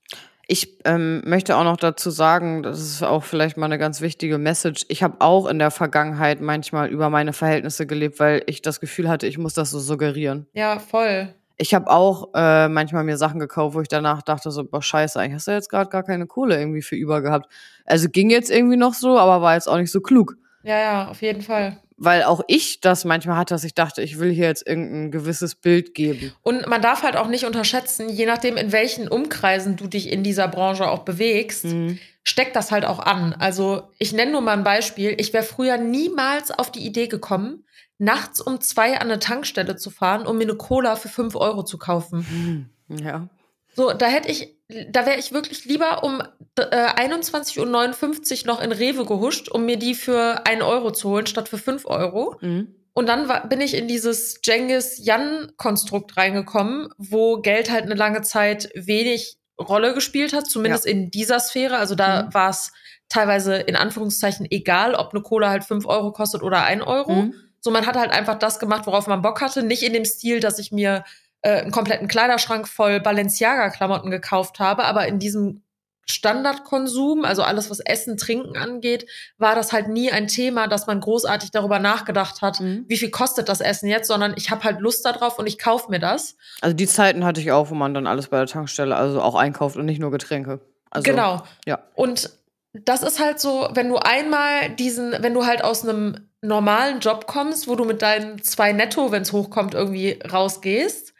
Ich ähm, möchte auch noch dazu sagen, das ist auch vielleicht mal eine ganz wichtige Message. Ich habe auch in der Vergangenheit manchmal über meine Verhältnisse gelebt, weil ich das Gefühl hatte, ich muss das so suggerieren. Ja, voll. Ich habe auch äh, manchmal mir Sachen gekauft, wo ich danach dachte so, boah, scheiße, eigentlich hast du jetzt gerade gar keine Kohle irgendwie für über gehabt. Also ging jetzt irgendwie noch so, aber war jetzt auch nicht so klug. Ja, ja, auf jeden Fall. Weil auch ich das manchmal hatte, dass ich dachte, ich will hier jetzt irgendein gewisses Bild geben. Und man darf halt auch nicht unterschätzen, je nachdem, in welchen Umkreisen du dich in dieser Branche auch bewegst, Mhm. steckt das halt auch an. Also ich nenne nur mal ein Beispiel. Ich wäre früher niemals auf die Idee gekommen, nachts um zwei an eine Tankstelle zu fahren, um mir eine Cola für fünf Euro zu kaufen. Mhm. Ja. So, da hätte ich, da wäre ich wirklich lieber um äh, 21.59 Uhr noch in Rewe gehuscht, um mir die für einen Euro zu holen, statt für fünf Euro. Mhm. Und dann war, bin ich in dieses Jengis-Jan-Konstrukt reingekommen, wo Geld halt eine lange Zeit wenig Rolle gespielt hat, zumindest in dieser Sphäre. Also da Mhm. war es teilweise in Anführungszeichen egal, ob eine Cola halt fünf Euro kostet oder ein Euro. Mhm. So, man hat halt einfach das gemacht, worauf man Bock hatte. Nicht in dem Stil, dass ich mir äh, einen kompletten Kleiderschrank voll Balenciaga-Klamotten gekauft habe, aber in diesem Standardkonsum, also alles, was Essen, Trinken angeht, war das halt nie ein Thema, dass man großartig darüber nachgedacht hat, Mhm. wie viel kostet das Essen jetzt, sondern ich habe halt Lust darauf und ich kaufe mir das. Also die Zeiten hatte ich auch, wo man dann alles bei der Tankstelle, also auch einkauft und nicht nur Getränke. Also, genau. Ja. Und das ist halt so, wenn du einmal diesen, wenn du halt aus einem normalen Job kommst, wo du mit deinen zwei Netto, wenn es hochkommt, irgendwie rausgehst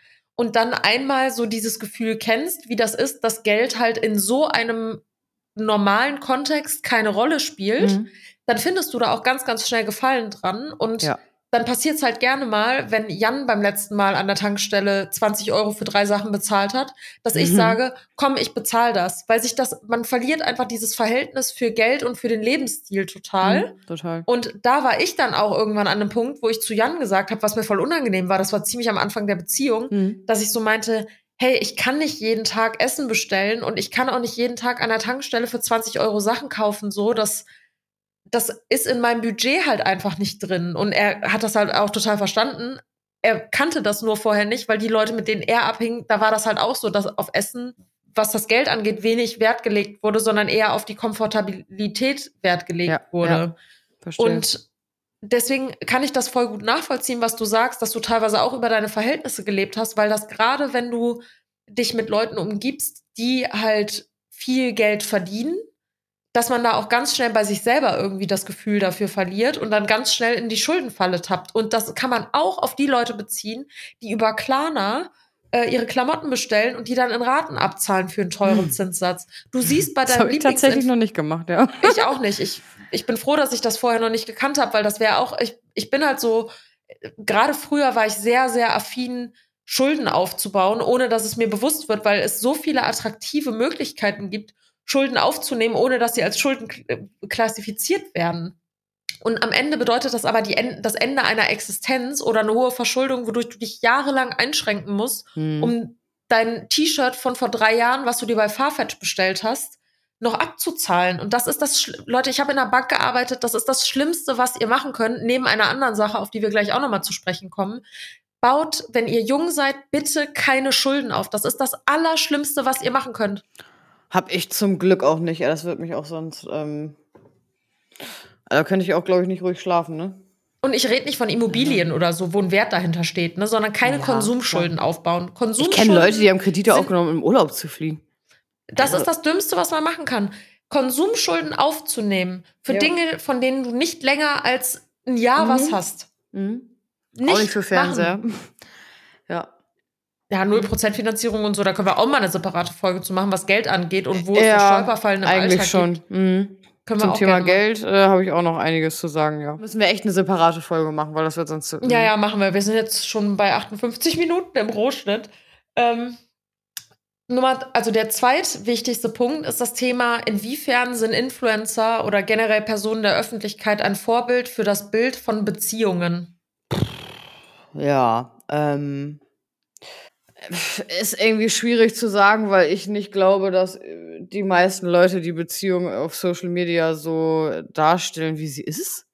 und dann einmal so dieses Gefühl kennst, wie das ist, dass Geld halt in so einem normalen Kontext keine Rolle spielt, Mhm. dann findest du da auch ganz, ganz schnell Gefallen dran. Und Ja. Dann passiert es halt gerne mal, wenn Jan beim letzten Mal an der Tankstelle 20 Euro für drei Sachen bezahlt hat, dass ich Mhm. sage, komm, ich bezahle das. Weil sich das, man verliert einfach dieses Verhältnis für Geld und für den Lebensstil total. Mhm, total. Und da war ich dann auch irgendwann an einem Punkt, wo ich zu Jan gesagt habe, was mir voll unangenehm war, das war ziemlich am Anfang der Beziehung, Mhm. dass ich so meinte, hey, ich kann nicht jeden Tag Essen bestellen und ich kann auch nicht jeden Tag an der Tankstelle für 20 Euro Sachen kaufen, so, das, das ist in meinem Budget halt einfach nicht drin. Und er hat das halt auch total verstanden. Er kannte das nur vorher nicht, weil die Leute, mit denen er abhing, da war das halt auch so, dass auf Essen, was das Geld angeht, wenig Wert gelegt wurde, sondern eher auf die Komfortabilität Wert gelegt Ja, wurde. ja. Verstehe. Und deswegen kann ich das voll gut nachvollziehen, was du sagst, dass du teilweise auch über deine Verhältnisse gelebt hast, weil das gerade, wenn du dich mit Leuten umgibst, die halt viel Geld verdienen, dass man da auch ganz schnell bei sich selber irgendwie das Gefühl dafür verliert und dann ganz schnell in die Schuldenfalle tappt. Und das kann man auch auf die Leute beziehen, die über Klarna äh, ihre Klamotten bestellen und die dann in Raten abzahlen für einen teuren Hm. Zinssatz. Du siehst bei das deinem habe ich tatsächlich noch nicht gemacht, ja. ich auch nicht. Ich, ich bin froh, dass ich das vorher noch nicht gekannt habe, weil das wäre auch, ich, ich bin halt so, gerade früher war ich sehr, sehr affin, Schulden aufzubauen, ohne dass es mir bewusst wird, weil es so viele attraktive Möglichkeiten gibt, Schulden aufzunehmen, ohne dass sie als Schulden äh, klassifiziert werden. Und am Ende bedeutet das aber die, das Ende einer Existenz oder eine hohe Verschuldung, wodurch du dich jahrelang einschränken musst, hm. um dein T-Shirt von vor drei Jahren, was du dir bei Farfetch bestellt hast, noch abzuzahlen. Und das ist das, Leute, ich habe in der Bank gearbeitet, das ist das Schlimmste, was ihr machen könnt, neben einer anderen Sache, auf die wir gleich auch nochmal zu sprechen kommen. Baut, wenn ihr jung seid, bitte keine Schulden auf. Das ist das Allerschlimmste, was ihr machen könnt. Hab ich zum Glück auch nicht. Das wird mich auch sonst. Ähm da könnte ich auch, glaube ich, nicht ruhig schlafen, ne? Und ich rede nicht von Immobilien ja. oder so, wo ein Wert dahinter steht, ne, sondern keine ja, Konsumschulden klar. aufbauen. Konsumschulden ich kenne Leute, die haben Kredite aufgenommen, um im Urlaub zu fliegen. Das also. ist das Dümmste, was man machen kann. Konsumschulden aufzunehmen für ja. Dinge, von denen du nicht länger als ein Jahr mhm. was hast. Mhm. Nicht auch nicht für Fernseher. Machen. Ja. Ja, 0% Finanzierung und so, da können wir auch mal eine separate Folge zu machen, was Geld angeht und wo ja, es so Stolperfallen im eigentlich Alltag schon. gibt. Mhm. Können Zum Thema Geld äh, habe ich auch noch einiges zu sagen, ja. Müssen wir echt eine separate Folge machen, weil das wird sonst. Ja, ja, machen wir. Wir sind jetzt schon bei 58 Minuten im Rohschnitt. Ähm, Nummer, also der zweitwichtigste Punkt ist das Thema, inwiefern sind Influencer oder generell Personen der Öffentlichkeit ein Vorbild für das Bild von Beziehungen? Ja, ähm, ist irgendwie schwierig zu sagen, weil ich nicht glaube, dass äh, die meisten Leute die Beziehung auf Social Media so darstellen, wie sie ist.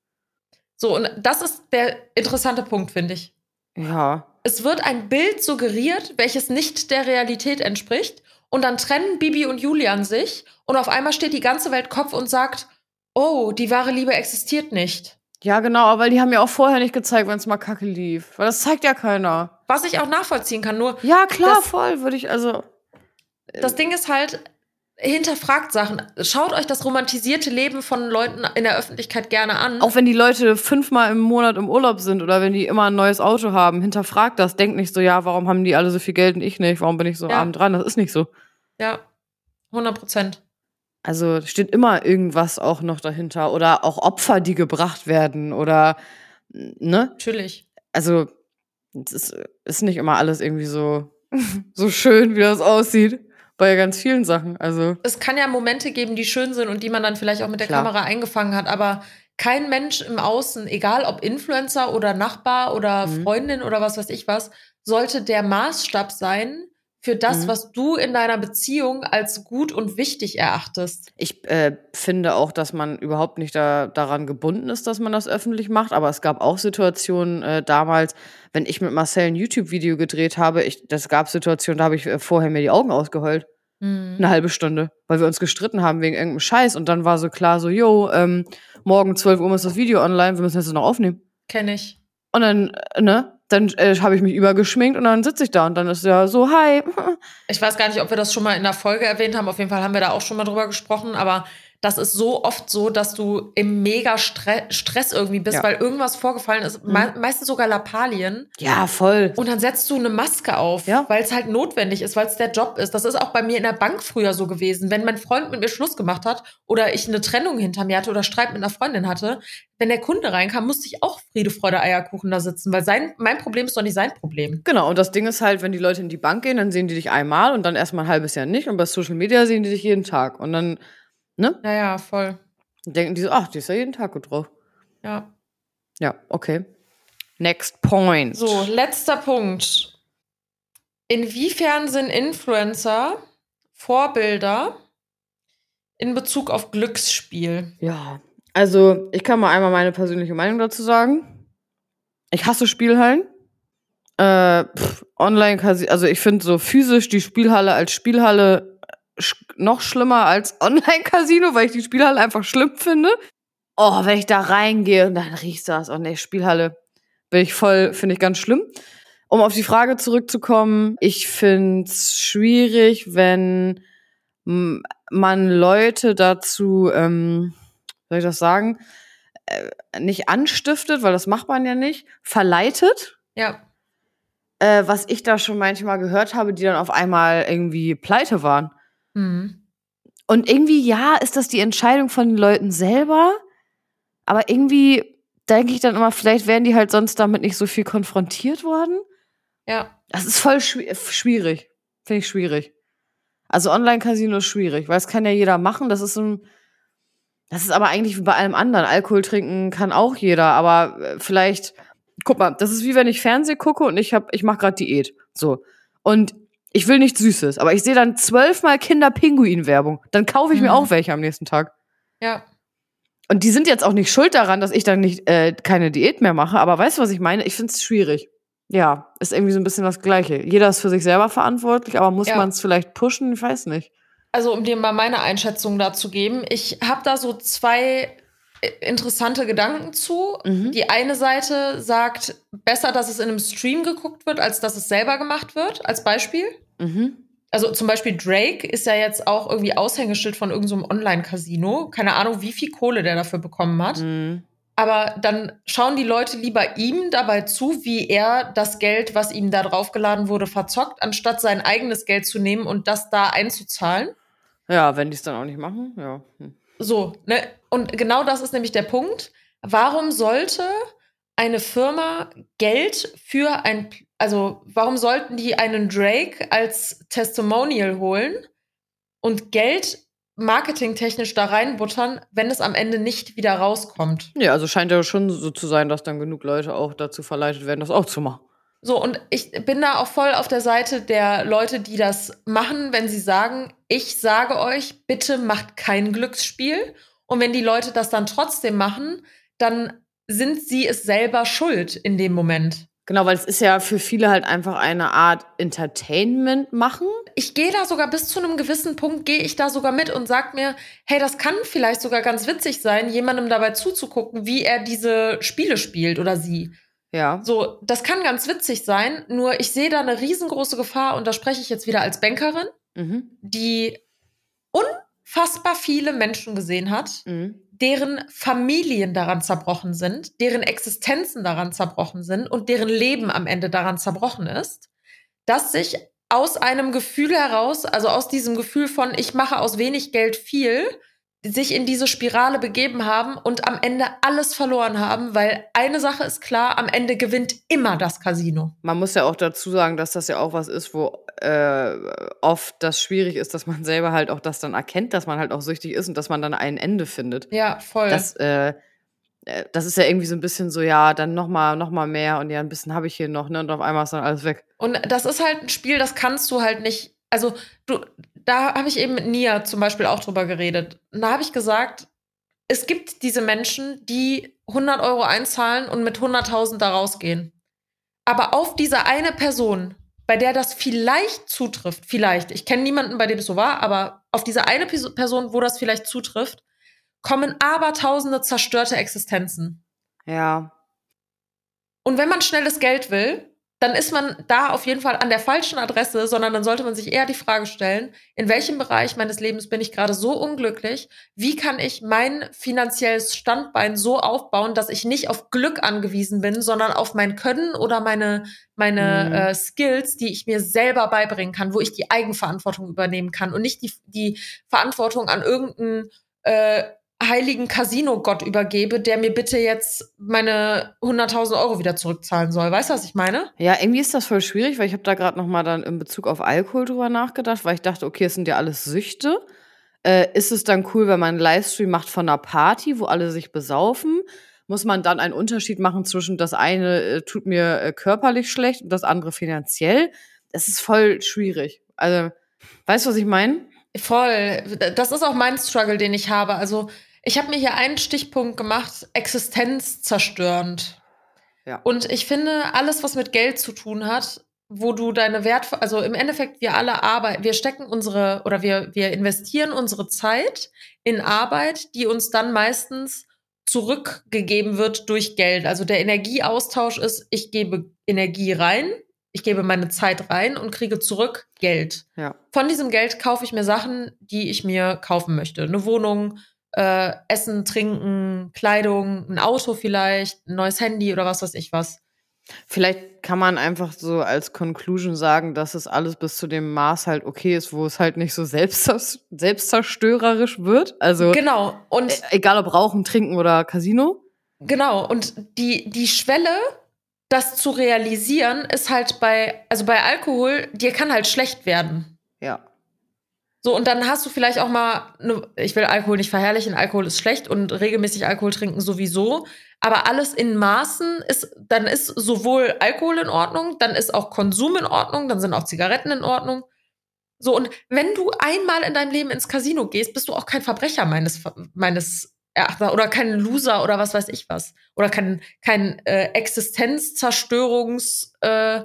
So, und das ist der interessante Punkt, finde ich. Ja. Es wird ein Bild suggeriert, welches nicht der Realität entspricht. Und dann trennen Bibi und Julian sich. Und auf einmal steht die ganze Welt Kopf und sagt, oh, die wahre Liebe existiert nicht. Ja, genau, weil die haben ja auch vorher nicht gezeigt, wenn es mal kacke lief. Weil das zeigt ja keiner. Was ich auch nachvollziehen kann, nur. Ja, klar, das, voll, würde ich, also. Das Ding ist halt, hinterfragt Sachen. Schaut euch das romantisierte Leben von Leuten in der Öffentlichkeit gerne an. Auch wenn die Leute fünfmal im Monat im Urlaub sind oder wenn die immer ein neues Auto haben, hinterfragt das. Denkt nicht so, ja, warum haben die alle so viel Geld und ich nicht? Warum bin ich so ja. arm dran? Das ist nicht so. Ja, 100 Prozent. Also steht immer irgendwas auch noch dahinter oder auch Opfer, die gebracht werden oder ne? Natürlich. Also es ist, ist nicht immer alles irgendwie so so schön, wie das aussieht bei ganz vielen Sachen. Also es kann ja Momente geben, die schön sind und die man dann vielleicht auch mit der Klar. Kamera eingefangen hat, aber kein Mensch im Außen, egal ob Influencer oder Nachbar oder mhm. Freundin oder was weiß ich was, sollte der Maßstab sein, für das, mhm. was du in deiner Beziehung als gut und wichtig erachtest. Ich äh, finde auch, dass man überhaupt nicht da, daran gebunden ist, dass man das öffentlich macht. Aber es gab auch Situationen äh, damals, wenn ich mit Marcel ein YouTube-Video gedreht habe, ich, das gab Situationen, da habe ich äh, vorher mir die Augen ausgeheult. Mhm. Eine halbe Stunde, weil wir uns gestritten haben wegen irgendeinem Scheiß. Und dann war so klar, so, yo, ähm, morgen 12 Uhr ist das Video online, wir müssen jetzt noch aufnehmen. Kenn ich. Und dann, äh, ne, dann äh, habe ich mich übergeschminkt und dann sitze ich da und dann ist ja so, hi. Ich weiß gar nicht, ob wir das schon mal in der Folge erwähnt haben. Auf jeden Fall haben wir da auch schon mal drüber gesprochen, aber das ist so oft so, dass du im mega Stre Stress irgendwie bist, ja. weil irgendwas vorgefallen ist. Mhm. Me meistens sogar Lappalien. Ja, voll. Und dann setzt du eine Maske auf, ja. weil es halt notwendig ist, weil es der Job ist. Das ist auch bei mir in der Bank früher so gewesen. Wenn mein Freund mit mir Schluss gemacht hat oder ich eine Trennung hinter mir hatte oder Streit mit einer Freundin hatte, wenn der Kunde reinkam, musste ich auch Friede, Freude, Eierkuchen da sitzen, weil sein, mein Problem ist doch nicht sein Problem. Genau, und das Ding ist halt, wenn die Leute in die Bank gehen, dann sehen die dich einmal und dann erstmal ein halbes Jahr nicht und bei Social Media sehen die dich jeden Tag. Und dann Ne? Ja, ja, voll. denken die so, ach, die ist ja jeden Tag gut drauf. Ja. Ja, okay. Next point. So, letzter Punkt. Inwiefern sind Influencer Vorbilder in Bezug auf Glücksspiel? Ja, also ich kann mal einmal meine persönliche Meinung dazu sagen. Ich hasse Spielhallen. Äh, online, also ich finde so physisch die Spielhalle als Spielhalle noch schlimmer als Online-Casino, weil ich die Spielhalle einfach schlimm finde. Oh, wenn ich da reingehe und dann riechst du das. Oh nee, Spielhalle bin ich voll, finde ich ganz schlimm. Um auf die Frage zurückzukommen, ich finde es schwierig, wenn man Leute dazu, ähm, soll ich das sagen, äh, nicht anstiftet, weil das macht man ja nicht, verleitet. Ja. Äh, was ich da schon manchmal gehört habe, die dann auf einmal irgendwie pleite waren. Mhm. Und irgendwie, ja, ist das die Entscheidung von den Leuten selber, aber irgendwie denke ich dann immer, vielleicht wären die halt sonst damit nicht so viel konfrontiert worden. Ja. Das ist voll schwi schwierig. Finde ich schwierig. Also Online-Casino ist schwierig, weil es kann ja jeder machen. Das ist ein, das ist aber eigentlich wie bei allem anderen. Alkohol trinken kann auch jeder, aber äh, vielleicht, guck mal, das ist wie wenn ich Fernsehen gucke und ich hab, ich mache gerade Diät. So. Und ich will nichts Süßes, aber ich sehe dann zwölfmal Kinder-Pinguin-Werbung. Dann kaufe ich mir Mhm. auch welche am nächsten Tag. Ja. Und die sind jetzt auch nicht schuld daran, dass ich dann nicht äh, keine Diät mehr mache. Aber weißt du, was ich meine? Ich finde es schwierig. Ja, ist irgendwie so ein bisschen das Gleiche. Jeder ist für sich selber verantwortlich, aber muss Ja. man es vielleicht pushen? Ich weiß nicht. Also, um dir mal meine Einschätzung dazu geben, ich habe da so zwei interessante Gedanken zu. Mhm. Die eine Seite sagt, besser, dass es in einem Stream geguckt wird, als dass es selber gemacht wird, als Beispiel. Mhm. Also zum Beispiel Drake ist ja jetzt auch irgendwie Aushängeschild von irgendeinem Online-Casino. Keine Ahnung, wie viel Kohle der dafür bekommen hat. Mhm. Aber dann schauen die Leute lieber ihm dabei zu, wie er das Geld, was ihm da draufgeladen wurde, verzockt, anstatt sein eigenes Geld zu nehmen und das da einzuzahlen. Ja, wenn die es dann auch nicht machen, ja. Hm. So, ne? Und genau das ist nämlich der Punkt. Warum sollte eine Firma Geld für ein, also warum sollten die einen Drake als Testimonial holen und Geld marketingtechnisch da reinbuttern, wenn es am Ende nicht wieder rauskommt? Ja, also scheint ja schon so zu sein, dass dann genug Leute auch dazu verleitet werden, das auch zu machen. So, und ich bin da auch voll auf der Seite der Leute, die das machen, wenn sie sagen, ich sage euch, bitte macht kein Glücksspiel. Und wenn die Leute das dann trotzdem machen, dann sind sie es selber schuld in dem Moment. Genau, weil es ist ja für viele halt einfach eine Art Entertainment machen. Ich gehe da sogar bis zu einem gewissen Punkt, gehe ich da sogar mit und sag mir, hey, das kann vielleicht sogar ganz witzig sein, jemandem dabei zuzugucken, wie er diese Spiele spielt oder sie. Ja. So, das kann ganz witzig sein, nur ich sehe da eine riesengroße Gefahr und da spreche ich jetzt wieder als Bankerin. Mhm. die unfassbar viele Menschen gesehen hat, Mhm. deren Familien daran zerbrochen sind, deren Existenzen daran zerbrochen sind und deren Leben am Ende daran zerbrochen ist, dass sich aus einem Gefühl heraus, also aus diesem Gefühl von ich mache aus wenig Geld viel, sich in diese Spirale begeben haben und am Ende alles verloren haben, weil eine Sache ist klar, am Ende gewinnt immer das Casino. Man muss ja auch dazu sagen, dass das ja auch was ist, wo äh, oft das schwierig ist, dass man selber halt auch das dann erkennt, dass man halt auch süchtig ist und dass man dann ein Ende findet. Ja, voll. Das, äh, äh, das ist ja irgendwie so ein bisschen so, ja, dann noch mal, noch mal mehr und ja, ein bisschen habe ich hier noch, ne? Und auf einmal ist dann alles weg. Und das ist halt ein Spiel, das kannst du halt nicht. Also, du, da habe ich eben mit Nia zum Beispiel auch drüber geredet. Und da habe ich gesagt, es gibt diese Menschen, die 100 Euro einzahlen und mit 100.000 da rausgehen. Aber auf diese eine Person, bei der das vielleicht zutrifft, vielleicht, ich kenne niemanden, bei dem es so war, aber auf diese eine Pers- Person, wo das vielleicht zutrifft, kommen abertausende zerstörte Existenzen. Ja. Und wenn man schnelles Geld will, dann ist man da auf jeden Fall an der falschen Adresse, sondern dann sollte man sich eher die Frage stellen, in welchem Bereich meines Lebens bin ich gerade so unglücklich? Wie kann ich mein finanzielles Standbein so aufbauen, dass ich nicht auf Glück angewiesen bin, sondern auf mein Können oder meine, meine Mhm. äh, Skills, die ich mir selber beibringen kann, wo ich die Eigenverantwortung übernehmen kann und nicht die, die Verantwortung an irgendeinen äh, heiligen Casino-Gott übergebe, der mir bitte jetzt meine 100.000 Euro wieder zurückzahlen soll. Weißt du, was ich meine? Ja, irgendwie ist das voll schwierig, weil ich habe da gerade noch mal dann in Bezug auf Alkohol drüber nachgedacht, weil ich dachte, okay, es sind ja alles Süchte. Äh, ist es dann cool, wenn man einen Livestream macht von einer Party, wo alle sich besaufen? Muss man dann einen Unterschied machen zwischen das eine äh, tut mir äh, körperlich schlecht und das andere finanziell? Es ist voll schwierig. Also, weißt du, was ich meine? Voll. Das ist auch mein Struggle, den ich habe. Also, ich habe mir hier einen Stichpunkt gemacht, existenzzerstörend. Ja. Und ich finde, alles, was mit Geld zu tun hat, wo du deine Wert, also im Endeffekt, wir alle arbeiten, wir stecken unsere oder wir, wir investieren unsere Zeit in Arbeit, die uns dann meistens zurückgegeben wird durch Geld. Also der Energieaustausch ist, ich gebe Energie rein, ich gebe meine Zeit rein und kriege zurück Geld. Ja. Von diesem Geld kaufe ich mir Sachen, die ich mir kaufen möchte. Eine Wohnung, äh, Essen, Trinken, Kleidung, ein Auto vielleicht, ein neues Handy oder was weiß ich was. Vielleicht kann man einfach so als Conclusion sagen, dass es alles bis zu dem Maß halt okay ist, wo es halt nicht so selbst, selbstzerstörerisch wird. Also Genau. Und e- egal ob Rauchen, Trinken oder Casino. Genau, und die, die Schwelle, das zu realisieren, ist halt bei, also bei Alkohol, dir kann halt schlecht werden. Ja. So, und dann hast du vielleicht auch mal, ne, ich will Alkohol nicht verherrlichen, Alkohol ist schlecht und regelmäßig Alkohol trinken sowieso. Aber alles in Maßen ist, dann ist sowohl Alkohol in Ordnung, dann ist auch Konsum in Ordnung, dann sind auch Zigaretten in Ordnung. So, und wenn du einmal in deinem Leben ins Casino gehst, bist du auch kein Verbrecher meines, meines Erachtens oder kein Loser oder was weiß ich was. Oder kein, kein äh, Existenzzerstörungs, äh,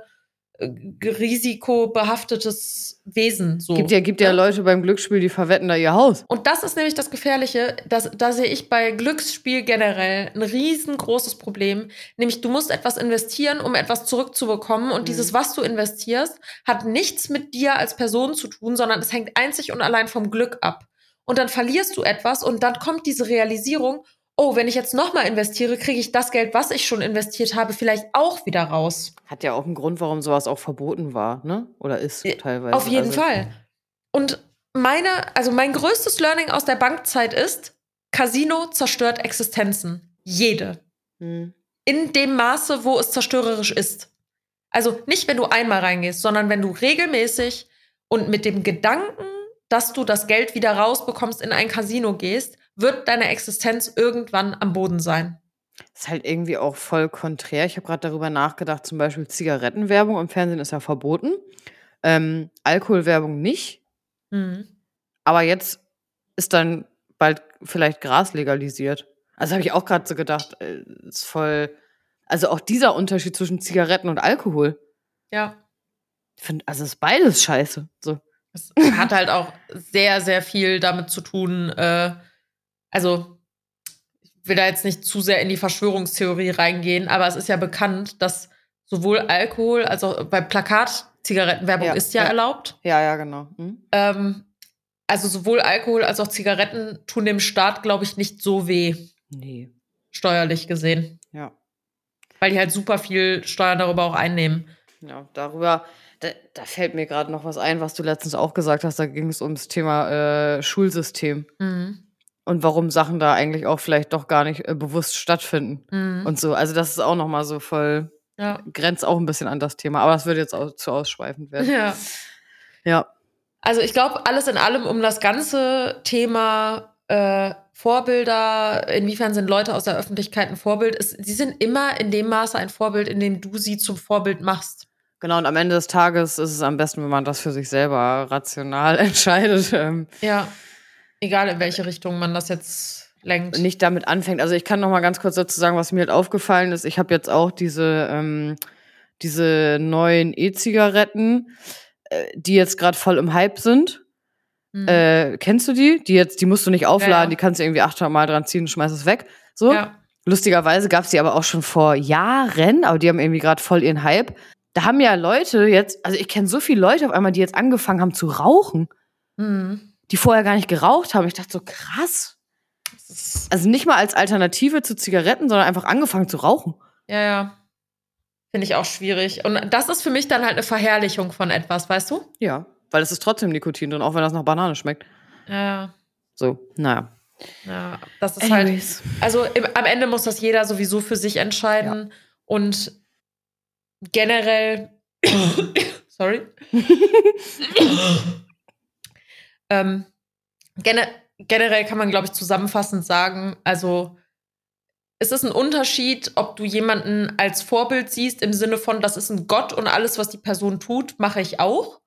risikobehaftetes Wesen. So. Gibt ja, gibt ja Leute beim Glücksspiel, die verwetten da ihr Haus. Und das ist nämlich das Gefährliche. Das, da sehe ich bei Glücksspiel generell ein riesengroßes Problem. Nämlich, du musst etwas investieren, um etwas zurückzubekommen. Und mhm. dieses, was du investierst, hat nichts mit dir als Person zu tun, sondern es hängt einzig und allein vom Glück ab. Und dann verlierst du etwas und dann kommt diese Realisierung, oh, wenn ich jetzt nochmal investiere, kriege ich das Geld, was ich schon investiert habe, vielleicht auch wieder raus. Hat ja auch einen Grund, warum sowas auch verboten war, ne? Oder ist teilweise. Auf jeden also. Fall. Und meine, also mein größtes Learning aus der Bankzeit ist, Casino zerstört Existenzen. Jede. Hm. In dem Maße, wo es zerstörerisch ist. Also nicht, wenn du einmal reingehst, sondern wenn du regelmäßig und mit dem Gedanken, dass du das Geld wieder rausbekommst, in ein Casino gehst, wird deine Existenz irgendwann am Boden sein. Ist halt irgendwie auch voll konträr. Ich habe gerade darüber nachgedacht, zum Beispiel Zigarettenwerbung im Fernsehen ist ja verboten. Ähm, Alkoholwerbung nicht. Mhm. Aber jetzt ist dann bald vielleicht Gras legalisiert. Also habe ich auch gerade so gedacht, äh, ist voll. Also auch dieser Unterschied zwischen Zigaretten und Alkohol. Ja. Ich finde, also ist beides scheiße. So. Es hat halt auch sehr, sehr viel damit zu tun, äh, also ich will da jetzt nicht zu sehr in die Verschwörungstheorie reingehen, aber es ist ja bekannt, dass sowohl Alkohol als auch bei Plakat-Zigarettenwerbung ja, ist ja, ja, erlaubt. Ja, ja, genau. Mhm. Ähm, also sowohl Alkohol als auch Zigaretten tun dem Staat, glaube ich, nicht so weh. Nee. Steuerlich gesehen. Ja. Weil die halt super viel Steuern darüber auch einnehmen. Ja, darüber, da, da fällt mir gerade noch was ein, was du letztens auch gesagt hast. Da ging es ums Thema äh, Schulsystem. Mhm und warum Sachen da eigentlich auch vielleicht doch gar nicht äh, bewusst stattfinden mhm. und so. Also das ist auch noch mal so voll ja. grenzt auch ein bisschen an das Thema, aber das wird jetzt auch zu ausschweifend werden. Ja. Ja. Also ich glaube, alles in allem um das ganze Thema äh, Vorbilder, inwiefern sind Leute aus der Öffentlichkeit ein Vorbild, ist, sie sind immer in dem Maße ein Vorbild, in dem du sie zum Vorbild machst. Genau, und am Ende des Tages ist es am besten, wenn man das für sich selber rational entscheidet. Ähm, ja. Egal in welche Richtung man das jetzt lenkt. Nicht damit anfängt. Also ich kann noch mal ganz kurz dazu sagen, was mir halt aufgefallen ist. Ich habe jetzt auch diese, ähm, diese neuen E-Zigaretten, äh, die jetzt gerade voll im Hype sind. Mhm. Äh, kennst du die? Die jetzt, die musst du nicht aufladen, ja, ja. die kannst du irgendwie 800 Mal dran ziehen und schmeißt es weg. So. Ja. Lustigerweise gab es die aber auch schon vor Jahren, aber die haben irgendwie gerade voll ihren Hype. Da haben ja Leute jetzt, also ich kenne so viele Leute auf einmal, die jetzt angefangen haben zu rauchen. Mhm die vorher gar nicht geraucht haben. Ich dachte so, krass. Also nicht mal als Alternative zu Zigaretten, sondern einfach angefangen zu rauchen. Ja, ja. Finde ich auch schwierig. Und das ist für mich dann halt eine Verherrlichung von etwas, weißt du? Ja, weil es ist trotzdem Nikotin drin, auch wenn das nach Banane schmeckt. Ja, ja. So, naja. Ja, das ist halt Anyways. halt. Also im, am Ende muss das jeder sowieso für sich entscheiden. Ja. Und generell. sorry. Ähm, gener generell kann man, glaube ich, zusammenfassend sagen, also es ist ein Unterschied, ob du jemanden als Vorbild siehst im Sinne von, das ist ein Gott und alles, was die Person tut, mache ich auch.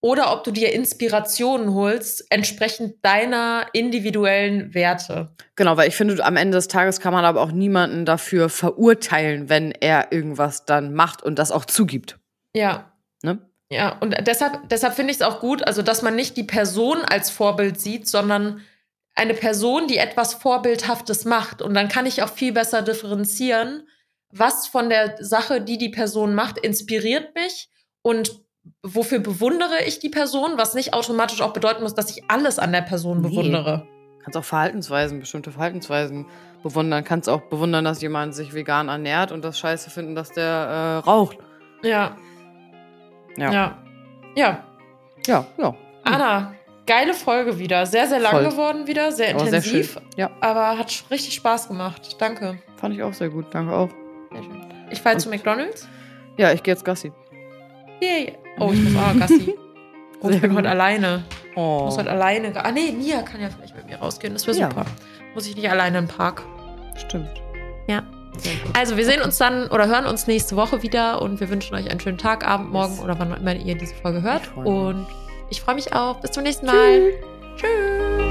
Oder ob du dir Inspirationen holst, entsprechend deiner individuellen Werte. Genau, weil ich finde, am Ende des Tages kann man aber auch niemanden dafür verurteilen, wenn er irgendwas dann macht und das auch zugibt. Ja. Ja, und deshalb, deshalb finde ich es auch gut, also dass man nicht die Person als Vorbild sieht, sondern eine Person, die etwas Vorbildhaftes macht. Und dann kann ich auch viel besser differenzieren, was von der Sache, die die Person macht, inspiriert mich und wofür bewundere ich die Person, was nicht automatisch auch bedeuten muss, dass ich alles an der Person nee. bewundere. Kannst auch Verhaltensweisen, bestimmte Verhaltensweisen bewundern. Kannst auch bewundern, dass jemand sich vegan ernährt und das scheiße finden, dass der äh, raucht. Ja. Ja. Ja. Ja. Ja, ja. Anna, geile Folge wieder. Sehr, sehr lang Voll. geworden wieder, sehr intensiv. Sehr. Ja. Aber hat richtig Spaß gemacht. Danke. Fand ich auch sehr gut. Danke auch. Sehr schön. Ich fahre zu McDonalds. Ja, ich gehe jetzt Gassi. Yay. Oh, ich muss auch Gassi. Oh, ich bin gut. heute alleine. Ich Oh. muss heute alleine. Ah, nee, Mia kann ja vielleicht mit mir rausgehen. Das wäre Ja. super. Muss ich nicht alleine im Park. Stimmt. Ja. Also, wir sehen uns dann oder hören uns nächste Woche wieder und wir wünschen euch einen schönen Tag, Abend, Morgen oder wann immer ihr diese Folge hört. Ich. Und ich freue mich auch. Bis zum nächsten Mal. Tschüss.